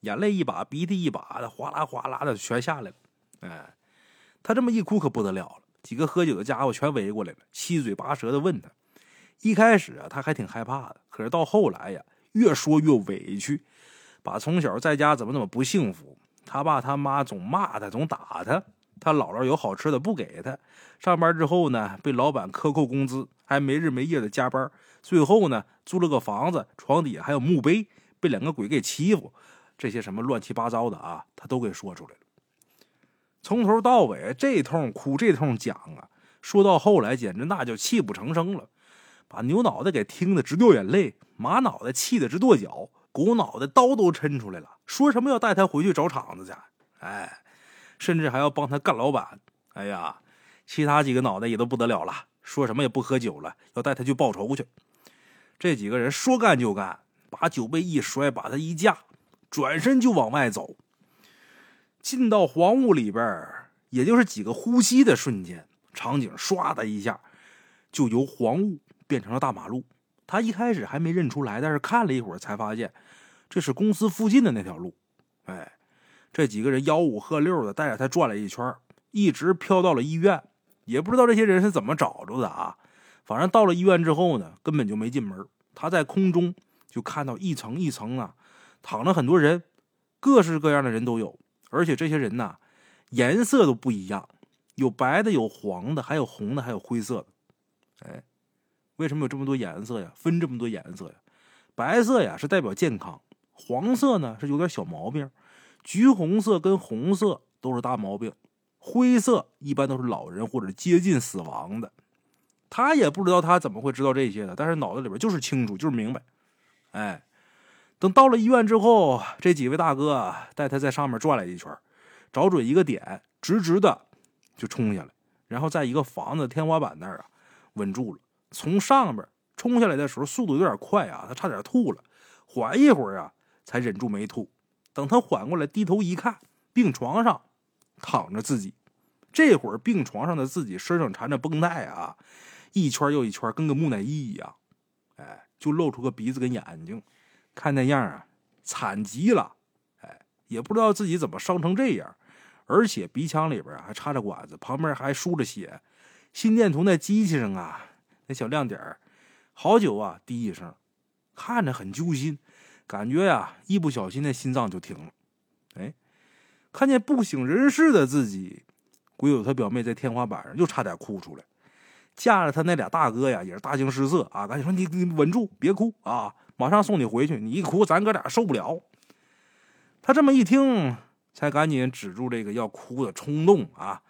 眼泪一把鼻涕一把的，哗啦哗啦的全下来了。哎，他这么一哭可不得了了，几个喝酒的家伙全围过来了，七嘴八舌的问他。一开始啊，他还挺害怕的，可是到后来呀，越说越委屈，把从小在家怎么怎么不幸福，他爸他妈总骂他，总打他。他姥姥有好吃的不给他，上班之后呢，被老板克扣工资，还没日没夜的加班。最后呢，租了个房子，床底下还有墓碑，被两个鬼给欺负。这些什么乱七八糟的啊，他都给说出来了。从头到尾这通哭这通讲啊，说到后来简直那就泣不成声了，把牛脑袋给听得直掉眼泪，马脑袋气得直跺脚，狗脑袋刀都抻出来了，说什么要带他回去找场子去。哎。甚至还要帮他干老板，哎呀，其他几个脑袋也都不得了了，说什么也不喝酒了，要带他去报仇去。这几个人说干就干，把酒杯一摔，把他一架，转身就往外走。进到黄雾里边，也就是几个呼吸的瞬间，场景唰的一下就由黄雾变成了大马路。他一开始还没认出来，但是看了一会儿才发现，这是公司附近的那条路。哎。这几个人吆五喝六的带着他转了一圈，一直飘到了医院。也不知道这些人是怎么找着的啊！反正到了医院之后呢，根本就没进门。他在空中就看到一层一层啊，躺着很多人，各式各样的人都有。而且这些人呐，颜色都不一样，有白的，有黄的，还有红的，还有灰色的。哎，为什么有这么多颜色呀？分这么多颜色呀？白色呀是代表健康，黄色呢是有点小毛病，橘红色跟红色都是大毛病，灰色一般都是老人或者接近死亡的。他也不知道他怎么会知道这些的，但是脑子里边就是清楚，就是明白。哎，等到了医院之后，这几位大哥带他在上面转了一圈，找准一个点，直直的就冲下来，然后在一个房子天花板那儿啊稳住了。从上边冲下来的时候，速度有点快啊，他差点吐了。缓一会儿啊，才忍住没吐。等他缓过来，低头一看，病床上躺着自己。这会儿病床上的自己身上缠着绷带啊。一圈又一圈，跟个木乃伊一样，哎，就露出个鼻子跟眼睛，看那样啊，惨极了，哎，也不知道自己怎么伤成这样，而且鼻腔里边还插着管子，旁边还输着血，心电图那机器上啊，那小亮点好久啊滴一声，看着很揪心，感觉呀一不小心那心脏就停了，哎，看见不省人事的自己，鬼友他表妹在天花板上又差点哭出来。架着他那俩大哥呀，也是大惊失色啊！赶紧说你你稳住，别哭啊！马上送你回去，你一哭，咱哥俩受不了。他这么一听，才赶紧止住这个要哭的冲动啊，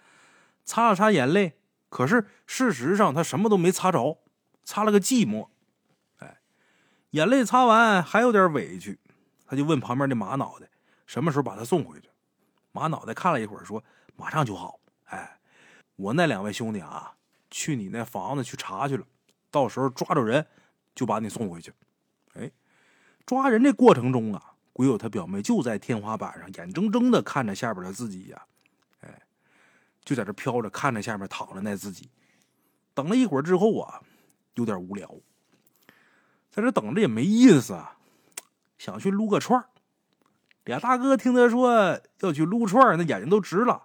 擦了擦眼泪。可是事实上他什么都没擦着，擦了个寂寞。眼泪擦完还有点委屈，他就问旁边的马脑袋什么时候把他送回去。马脑袋看了一会儿，说马上就好。哎，我那两位兄弟啊。去你那房子去查去了，到时候抓着人就把你送回去。哎，抓人这过程中啊，鬼友他表妹就在天花板上眼睁睁的看着下边的自己呀，哎，就在这飘着看着下面躺着那自己。等了一会儿之后啊，有点无聊，在这等着也没意思啊，想去撸个串俩大哥听他说要去撸串那眼睛都直了，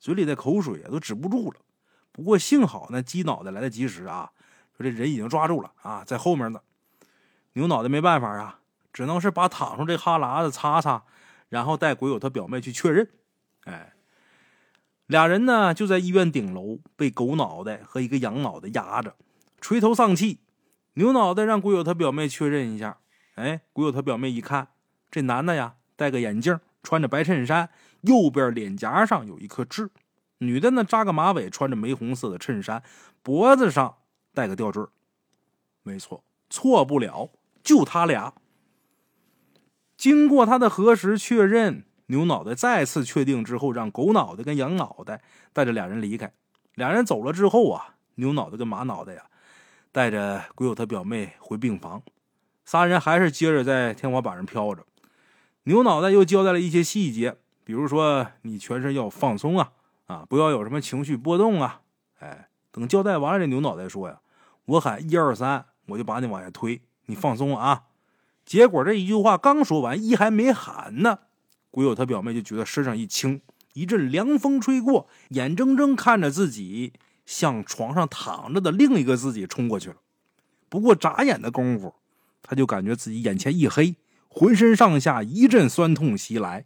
嘴里的口水都止不住了。不过幸好那鸡脑袋来得及时啊！说这人已经抓住了啊，在后面呢。牛脑袋没办法啊，只能是把躺上这哈喇子擦擦，然后带鬼友他表妹去确认。哎，俩人呢就在医院顶楼被狗脑袋和一个羊脑袋压着，垂头丧气。牛脑袋让鬼友他表妹确认一下。哎，鬼友他表妹一看，这男的呀戴个眼镜，穿着白衬衫，右边脸颊上有一颗痣。女的呢，扎个马尾，穿着玫红色的衬衫，脖子上戴个吊坠没错，错不了，就他俩。经过他的核实确认，牛脑袋再次确定之后，让狗脑袋跟羊脑袋带着俩人离开。俩人走了之后啊，牛脑袋跟马脑袋呀，带着鬼友他表妹回病房。仨人还是接着在天花板上飘着。牛脑袋又交代了一些细节，比如说你全身要放松啊。啊，不要有什么情绪波动啊！哎，等交代完了，这牛脑袋说呀：“我喊一二三，我就把你往下推，你放松啊！”结果这一句话刚说完，一还没喊呢，鬼友他表妹就觉得身上一轻，一阵凉风吹过，眼睁睁看着自己向床上躺着的另一个自己冲过去了。不过眨眼的功夫，他就感觉自己眼前一黑，浑身上下一阵酸痛袭来。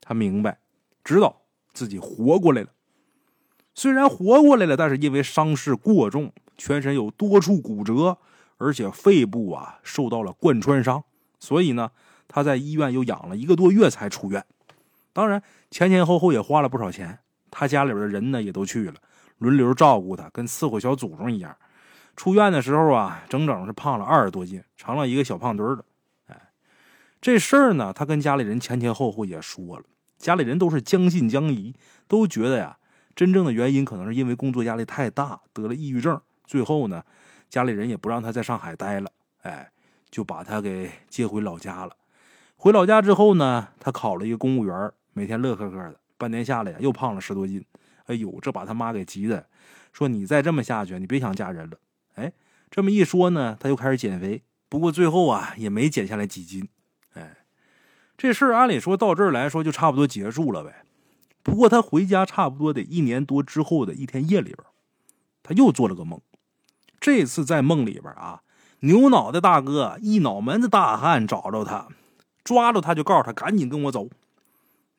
他明白，知道。自己活过来了，虽然活过来了，但是因为伤势过重，全身有多处骨折，而且肺部啊受到了贯穿伤，所以呢，他在医院又养了一个多月才出院。当然前前后后也花了不少钱，他家里边的人呢也都去了，轮流照顾他，跟伺候小祖宗一样。出院的时候啊，整整是胖了二十多斤，成了一个小胖墩儿的。哎，这事儿呢，他跟家里人前前后后也说了。家里人都是将信将疑，都觉得呀，真正的原因可能是因为工作压力太大，得了抑郁症。最后呢，家里人也不让他在上海待了，哎，就把他给接回老家了。回老家之后呢，他考了一个公务员，每天乐呵呵的。半年下来呀，又胖了十多斤。哎呦，这把他妈给急的，说你再这么下去，你别想嫁人了。哎，这么一说呢，他又开始减肥。不过最后啊，也没减下来几斤。哎这事儿按理说到这儿来说就差不多结束了呗。不过他回家差不多得一年多之后的一天夜里边，他又做了个梦。这次在梦里边啊，牛脑袋大哥一脑门子大汗找着他，抓住他就告诉他赶紧跟我走。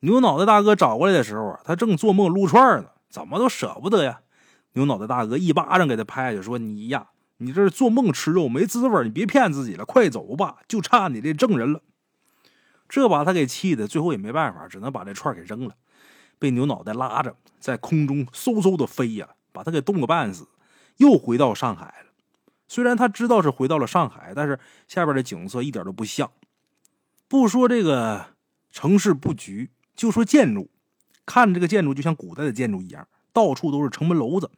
牛脑袋大哥找过来的时候，他正做梦撸串呢，怎么都舍不得呀。牛脑袋大哥一巴掌给他拍下去，说：“你呀，你这是做梦吃肉没滋味，你别骗自己了，快走吧，就差你这证人了。这把他给气的，最后也没办法，只能把这串给扔了。被牛脑袋拉着在空中嗖嗖的飞呀，把他给冻个半死，又回到上海了。虽然他知道是回到了上海，但是下边的景色一点都不像。不说这个城市布局，就说建筑，看这个建筑就像古代的建筑一样，到处都是城门楼子，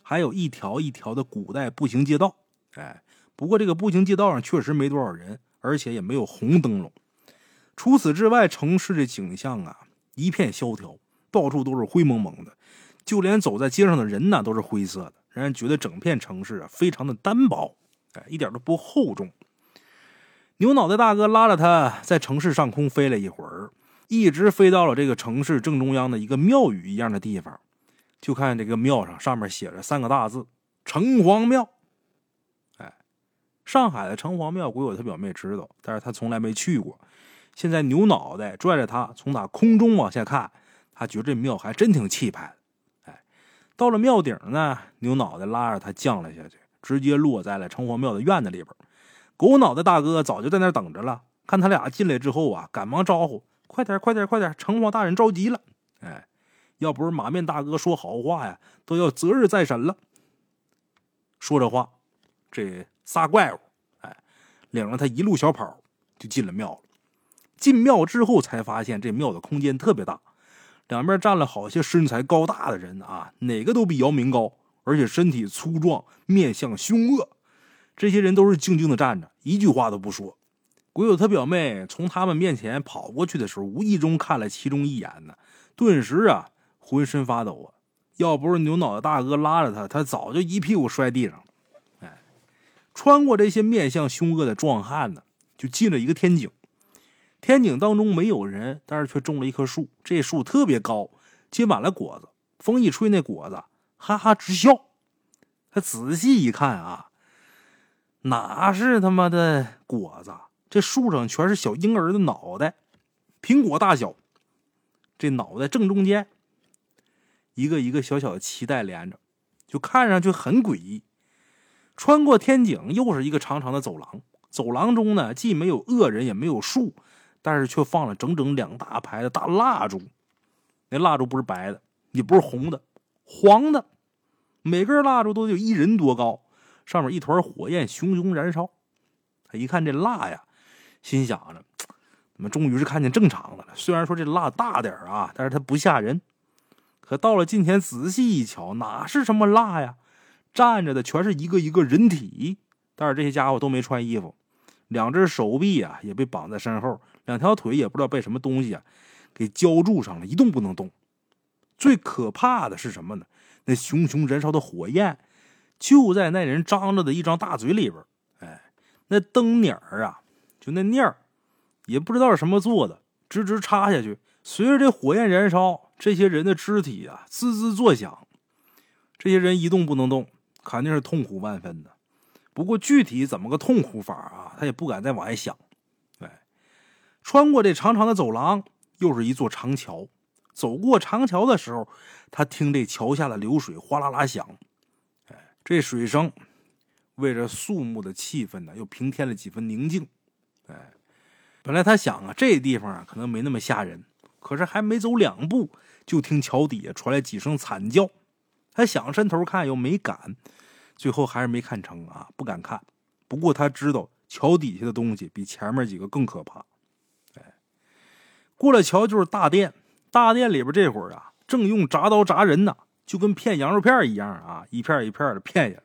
还有一条一条的古代步行街道。哎，不过这个步行街道上确实没多少人，而且也没有红灯笼。除此之外，城市的景象啊，一片萧条。到处都是灰蒙蒙的，就连走在街上的人呢都是灰色的，让人觉得整片城市啊非常的单薄，哎，一点都不厚重。牛脑袋大哥拉着他在城市上空飞了一会儿，一直飞到了这个城市正中央的一个庙宇一样的地方，就看这个庙上上面写着三个大字“城隍庙”。哎，上海的城隍庙，鬼友他表妹知道，但是他从来没去过。现在牛脑袋拽着他从那空中往下看。他觉得这庙还真挺气派的，哎，到了庙顶呢，牛脑袋拉着他降了下去，直接落在了城隍庙的院子里边。狗脑袋大哥早就在那等着了，看他俩进来之后啊，赶忙招呼：“快点，快点，快点！城隍大人着急了。”哎，要不是马面大哥说好话呀，都要择日再审了。说着话，这仨怪物，哎，领着他一路小跑就进了庙了。进庙之后才发现，这庙的空间特别大。两边站了好些身材高大的人啊，哪个都比姚明高，而且身体粗壮，面相凶恶。这些人都是静静的站着，一句话都不说。鬼友他表妹从他们面前跑过去的时候，无意中看了其中一眼呢，顿时啊，浑身发抖啊！要不是牛脑袋大哥拉着他，他早就一屁股摔地上了。哎，穿过这些面相凶恶的壮汉呢，就进了一个天井。天井当中没有人，但是却种了一棵树。这树特别高，结满了果子。风一吹，那果子哈哈直笑。他仔细一看啊，哪是他妈的果子？这树上全是小婴儿的脑袋，苹果大小。这脑袋正中间，一个一个小小的脐带连着，就看上去很诡异。穿过天井，又是一个长长的走廊。走廊中呢，既没有恶人，也没有树。但是却放了整整两大排的大蜡烛，那蜡烛不是白的，也不是红的，黄的，每根蜡烛都有一人多高，上面一团火焰熊熊燃烧。他一看这蜡呀，心想着，怎么终于是看见正常的了？虽然说这蜡大点啊，但是它不吓人。可到了近前仔细一瞧，哪是什么蜡呀？站着的全是一个一个人体，但是这些家伙都没穿衣服，两只手臂啊也被绑在身后。两条腿也不知道被什么东西啊给浇筑上了，一动不能动。最可怕的是什么呢？那熊熊燃烧的火焰就在那人张着的一张大嘴里边。哎，那灯捻儿啊，就那念儿，也不知道是什么做的，直直插下去。随着这火焰燃烧，这些人的肢体啊滋滋作响。这些人一动不能动，肯定是痛苦万分的。不过具体怎么个痛苦法啊，他也不敢再往外想。穿过这长长的走廊，又是一座长桥。走过长桥的时候，他听这桥下的流水哗啦啦响。哎，这水声为这肃穆的气氛呢，又平添了几分宁静。哎，本来他想啊，这地方啊可能没那么吓人，可是还没走两步，就听桥底下传来几声惨叫。他想伸头看，又没敢，最后还是没看成啊，不敢看。不过他知道桥底下的东西比前面几个更可怕。过了桥就是大殿，大殿里边这会儿啊，正用铡刀铡人呢，就跟片羊肉片一样啊，一片一片的片下来，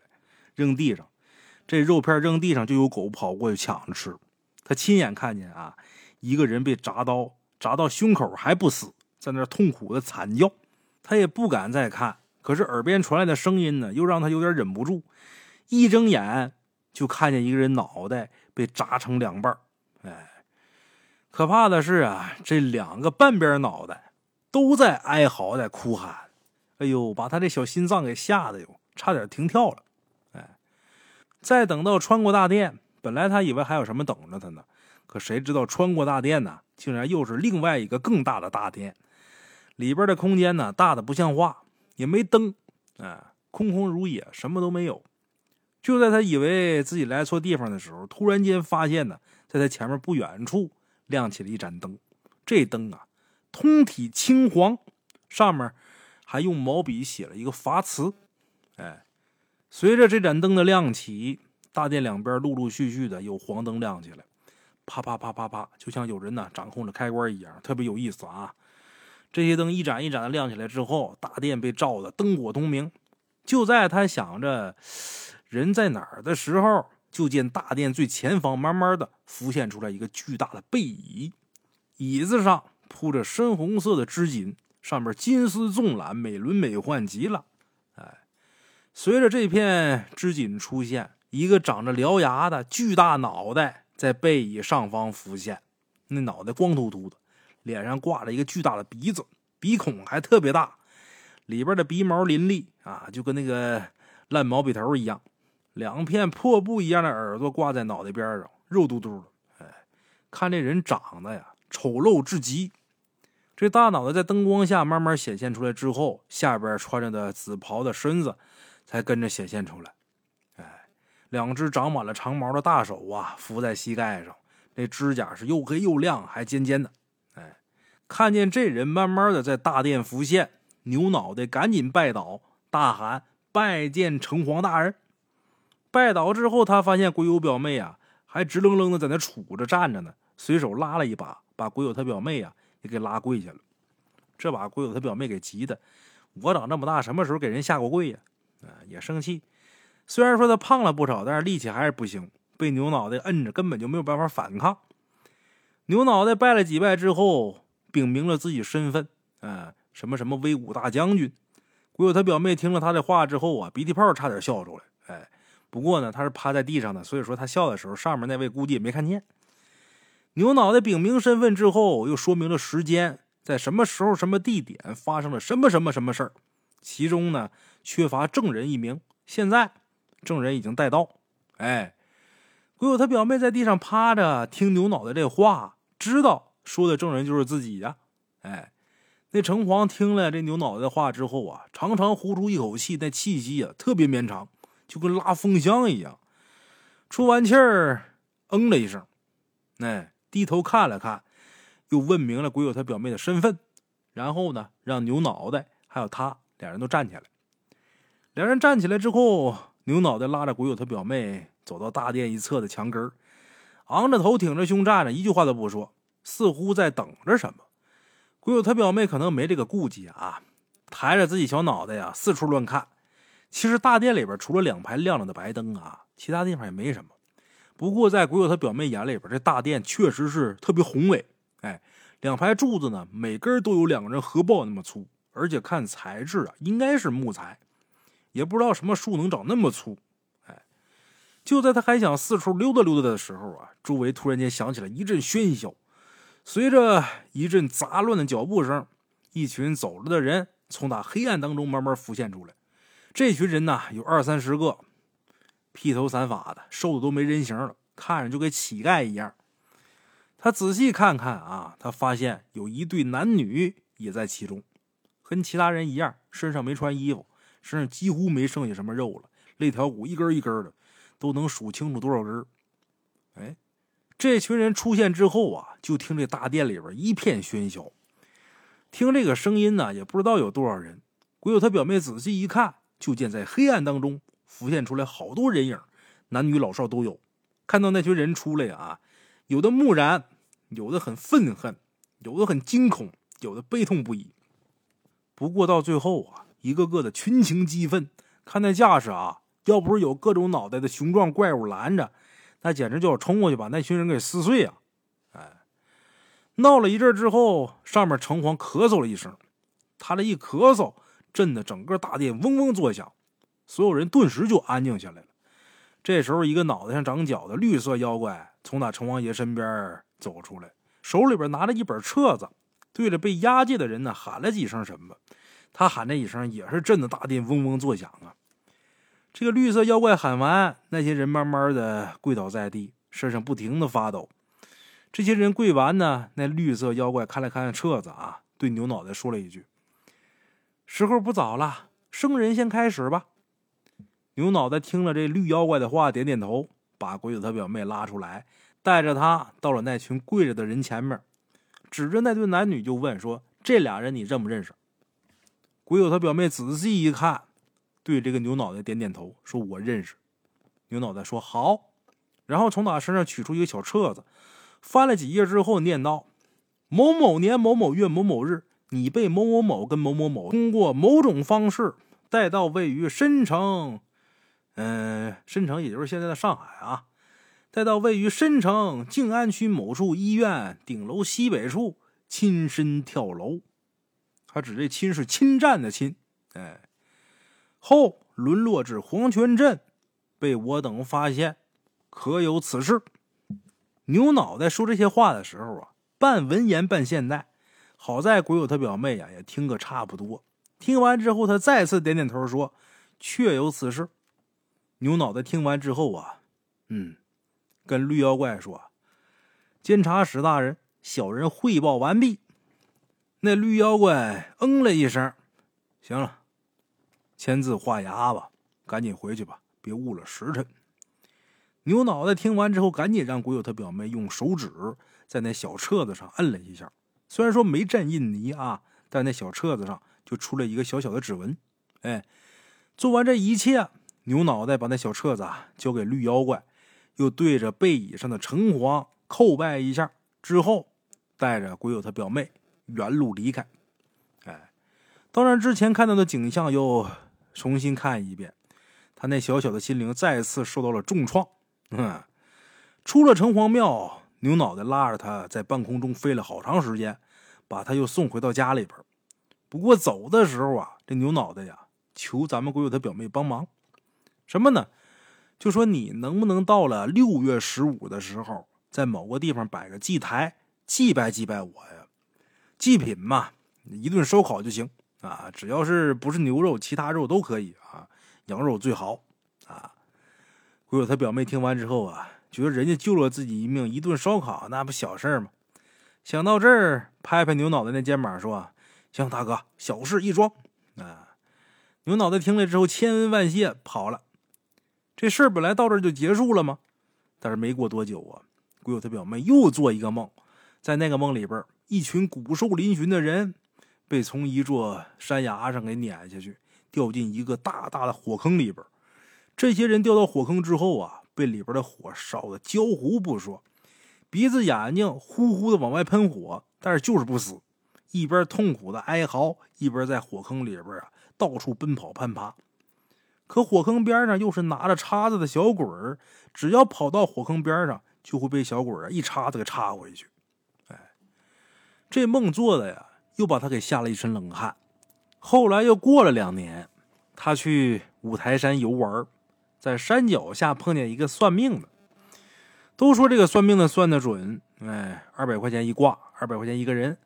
扔地上。这肉片扔地上，就有狗跑过去抢着吃。他亲眼看见啊，一个人被铡刀铡到胸口还不死，在那痛苦的惨叫。他也不敢再看，可是耳边传来的声音呢，又让他有点忍不住。一睁眼就看见一个人脑袋被扎成两半，哎。可怕的是啊，这两个半边脑袋都在哀嚎，在哭喊，哎呦，把他这小心脏给吓得哟，差点停跳了。哎，再等到穿过大殿，本来他以为还有什么等着他呢，可谁知道穿过大殿呢，竟然又是另外一个更大的大殿，里边的空间呢大的不像话，也没灯，哎，空空如也，什么都没有，就在他以为自己来错地方的时候，突然间发现呢，在他前面不远处亮起了一盏灯。这灯啊，通体青黄，上面还用毛笔写了一个法词。哎，随着这盏灯的亮起，大殿两边陆陆续续的有黄灯亮起来，啪啪啪啪啪，就像有人呢掌控着开关一样，特别有意思啊。这些灯一盏一盏的亮起来之后，大殿被照得灯火通明。就在他想着人在哪儿的时候，就见大殿最前方慢慢的浮现出来一个巨大的背椅，椅子上铺着深红色的织锦，上面金丝纵览，美轮美奂极了。哎，随着这片织锦出现，一个长着獠牙的巨大脑袋在背椅上方浮现，那脑袋光秃秃的。脸上挂着一个巨大的鼻子，鼻孔还特别大，里边的鼻毛林立啊，就跟那个烂毛笔头一样。两片破布一样的耳朵挂在脑袋边上，肉嘟嘟的。哎，看这人长得呀，丑陋至极。这大脑袋在灯光下慢慢显现出来之后，下边穿着的紫袍的身子才跟着显现出来。两只长满了长毛的大手啊，扶在膝盖上，那指甲是又黑又亮，还尖尖的。哎看见这人慢慢的在大殿浮现，牛脑袋赶紧拜倒，大喊：“拜见城隍大人！”拜倒之后，他发现鬼友表妹啊，还直愣愣的在那杵着站着呢，随手拉了一把，把鬼友他表妹啊也给拉跪下了。这把鬼友他表妹给急的，我长这么大，什么时候给人下过跪呀？啊，也生气。虽然说他胖了不少，但是力气还是不行，被牛脑袋摁着，根本就没有办法反抗。牛脑袋拜了几拜之后。禀明了自己身份，啊，什么什么威武大将军。鬼友他表妹听了他的话之后啊，鼻涕泡差点笑出来。哎，不过呢，他是趴在地上的，所以说他笑的时候，上面那位估计也没看见。牛脑袋禀明身份之后，又说明了时间，在什么时候、什么地点发生了什么什么什么事儿。其中呢，缺乏证人一名，现在证人已经带到。哎，鬼友他表妹在地上趴着，听牛脑袋这话，知道。说的证人就是自己呀，哎，那城隍听了这牛脑袋的话之后啊，长长呼出一口气，那气息啊特别绵长，就跟拉风箱一样。出完气儿，嗯了一声，哎，低头看了看，又问明了鬼友他表妹的身份，然后呢，让牛脑袋还有他两人都站起来。两人站起来之后，牛脑袋拉着鬼友他表妹走到大殿一侧的墙根昂着头，挺着胸站着，一句话都不说。似乎在等着什么，鬼友他表妹可能没这个顾忌啊，抬着自己小脑袋呀，四处乱看。其实大殿里边除了两排亮着的白灯啊，其他地方也没什么。不过在鬼友他表妹眼里边，这大殿确实是特别宏伟。哎，两排柱子呢，每根都有两个人合抱那么粗，而且看材质啊，应该是木材，也不知道什么树能长那么粗。哎，就在他还想四处溜达溜达的时候啊，周围突然间响起了一阵喧嚣。随着一阵杂乱的脚步声，一群走着的人从那黑暗当中慢慢浮现出来。这群人呢，有二三十个，披头散发的，瘦的都没人形了，看着就跟乞丐一样。他仔细看看啊，他发现有一对男女也在其中，跟其他人一样，身上没穿衣服，身上几乎没剩下什么肉了，肋条骨一根一根的，都能数清楚多少根。哎。这群人出现之后啊，就听这大殿里边一片喧嚣。听这个声音呢，也不知道有多少人。鬼友他表妹仔细一看，就见在黑暗当中浮现出来好多人影，男女老少都有。看到那群人出来啊，有的木然，有的很愤恨，有的很惊恐，有的悲痛不已。不过到最后啊，一个个的群情激愤，看那架势啊，要不是有各种脑袋的雄壮怪物拦着。那简直就要冲过去把那群人给撕碎啊！哎，闹了一阵之后，上面城隍咳嗽了一声，他这一咳嗽，震得整个大殿嗡嗡作响，所有人顿时就安静下来了。这时候，一个脑袋上长角的绿色妖怪从那城隍爷身边走出来，手里边拿着一本册子，对着被押解的人呢喊了几声什么。他喊这一声，也是震得大殿嗡嗡作响啊。这个绿色妖怪喊完，那些人慢慢的跪倒在地，身上不停的发抖。这些人跪完呢，那绿色妖怪看了看册子啊，对牛脑袋说了一句：“时候不早了，生人先开始吧。”牛脑袋听了这绿妖怪的话，点点头，把鬼子他表妹拉出来，带着他到了那群跪着的人前面，指着那对男女就问说：“这俩人你认不认识？”鬼友他表妹仔细一看，对这个牛脑袋点点头，说：“我认识。”牛脑袋说：“好。”然后从他身上取出一个小册子，翻了几页之后，念道：“某某年某某月某某日，你被某某某跟某某某通过某种方式带到位于申城，嗯，申城也就是现在的上海啊，带到位于申城静安区某处医院顶楼西北处，亲身跳楼。他指这亲是侵占的侵，哎，后沦落至黄泉镇，被我等发现。”可有此事？牛脑袋说这些话的时候啊，半文言半现代。好在鬼友他表妹呀也听个差不多。听完之后，他再次点点头说：“确有此事。”牛脑袋听完之后啊，嗯，跟绿妖怪说：“监察使大人，小人汇报完毕。”那绿妖怪嗯了一声：“行了，签字画押吧，赶紧回去吧，别误了时辰。”牛脑袋听完之后，赶紧让鬼友他表妹用手指在那小册子上摁了一下。虽然说没蘸印泥啊，但那小册子上就出了一个小小的指纹。哎，做完这一切，牛脑袋把那小册子啊交给绿妖怪，又对着背椅上的城隍叩拜一下，之后带着鬼友他表妹原路离开。哎，当然之前看到的景象又重新看一遍，他那小小的心灵再次受到了重创。嗯，出了城隍庙，牛脑袋拉着他在半空中飞了好长时间，把他又送回到家里边。不过走的时候啊，这牛脑袋呀求咱们鬼友他表妹帮忙，什么呢？就说你能不能到了六月十五的时候，在某个地方摆个祭台，祭拜祭拜我呀？祭品嘛，一顿烧烤就行啊，只要是不是牛肉，其他肉都可以啊，羊肉最好啊。鬼友他表妹听完之后啊，觉得人家救了自己一命，一顿烧烤那不小事吗？想到这儿，拍拍牛脑袋那肩膀说：“行，大哥，小事一桩。”啊，牛脑袋听了之后千恩万谢，跑了。这事儿本来到这就结束了吗？但是没过多久啊，鬼友他表妹又做一个梦，在那个梦里边，一群骨瘦嶙峋的人被从一座山崖上给撵下去，掉进一个大大的火坑里边。这些人掉到火坑之后啊，被里边的火烧的焦糊不说，鼻子眼睛呼呼的往外喷火，但是就是不死，一边痛苦的哀嚎，一边在火坑里边啊到处奔跑攀爬。可火坑边上又是拿着叉子的小鬼儿，只要跑到火坑边上，就会被小鬼儿啊一叉子给插回去。这梦做的呀，又把他给吓了一身冷汗。后来又过了两年，他去五台山游玩。在山脚下碰见一个算命的，都说这个算命的算得准，哎，二百块钱一卦，二百块钱一个人。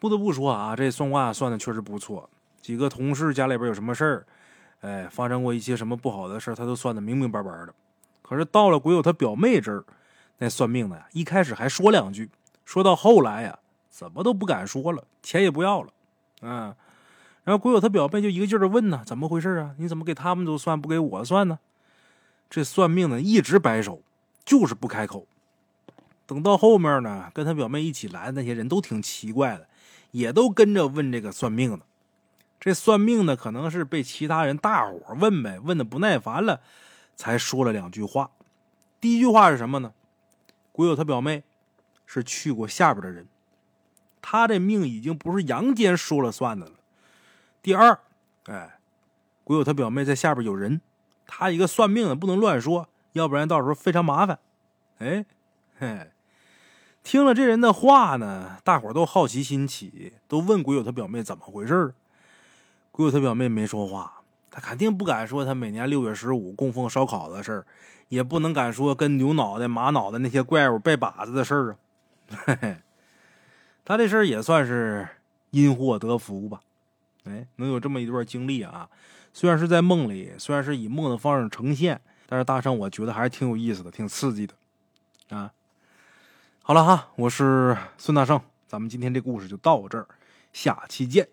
不得不说啊，这算卦算的确实不错。几个同事家里边有什么事儿，哎，发生过一些什么不好的事他都算的明明白白的。可是到了鬼友他表妹这儿，那算命的呀，一开始还说两句，说到后来呀，怎么都不敢说了，钱也不要了，嗯。然后鬼友他表妹就一个劲儿的问呢，怎么回事啊？你怎么给他们都算，不给我算呢？这算命的一直摆手，就是不开口。等到后面呢，跟他表妹一起来的那些人都挺奇怪的，也都跟着问这个算命的。这算命的可能是被其他人大伙问呗，问的不耐烦了，才说了两句话。第一句话是什么呢？鬼友他表妹是去过下边的人，他这命已经不是阳间说了算的了。第二，哎，鬼友他表妹在下边有人。他一个算命的不能乱说，要不然到时候非常麻烦。哎，嘿，听了这人的话呢，大伙都好奇心起，都问鬼友他表妹怎么回事鬼友他表妹没说话，他肯定不敢说他每年六月十五供奉烧烤的事儿，也不能敢说跟牛脑袋、马脑袋那些怪物拜把子的事儿啊。嘿嘿，他这事儿也算是因祸得福吧。哎，能有这么一段经历啊！虽然是在梦里，虽然是以梦的方式呈现，但是大圣我觉得还是挺有意思的，挺刺激的啊！好了哈，我是孙大圣，咱们今天这故事就到这儿，下期见。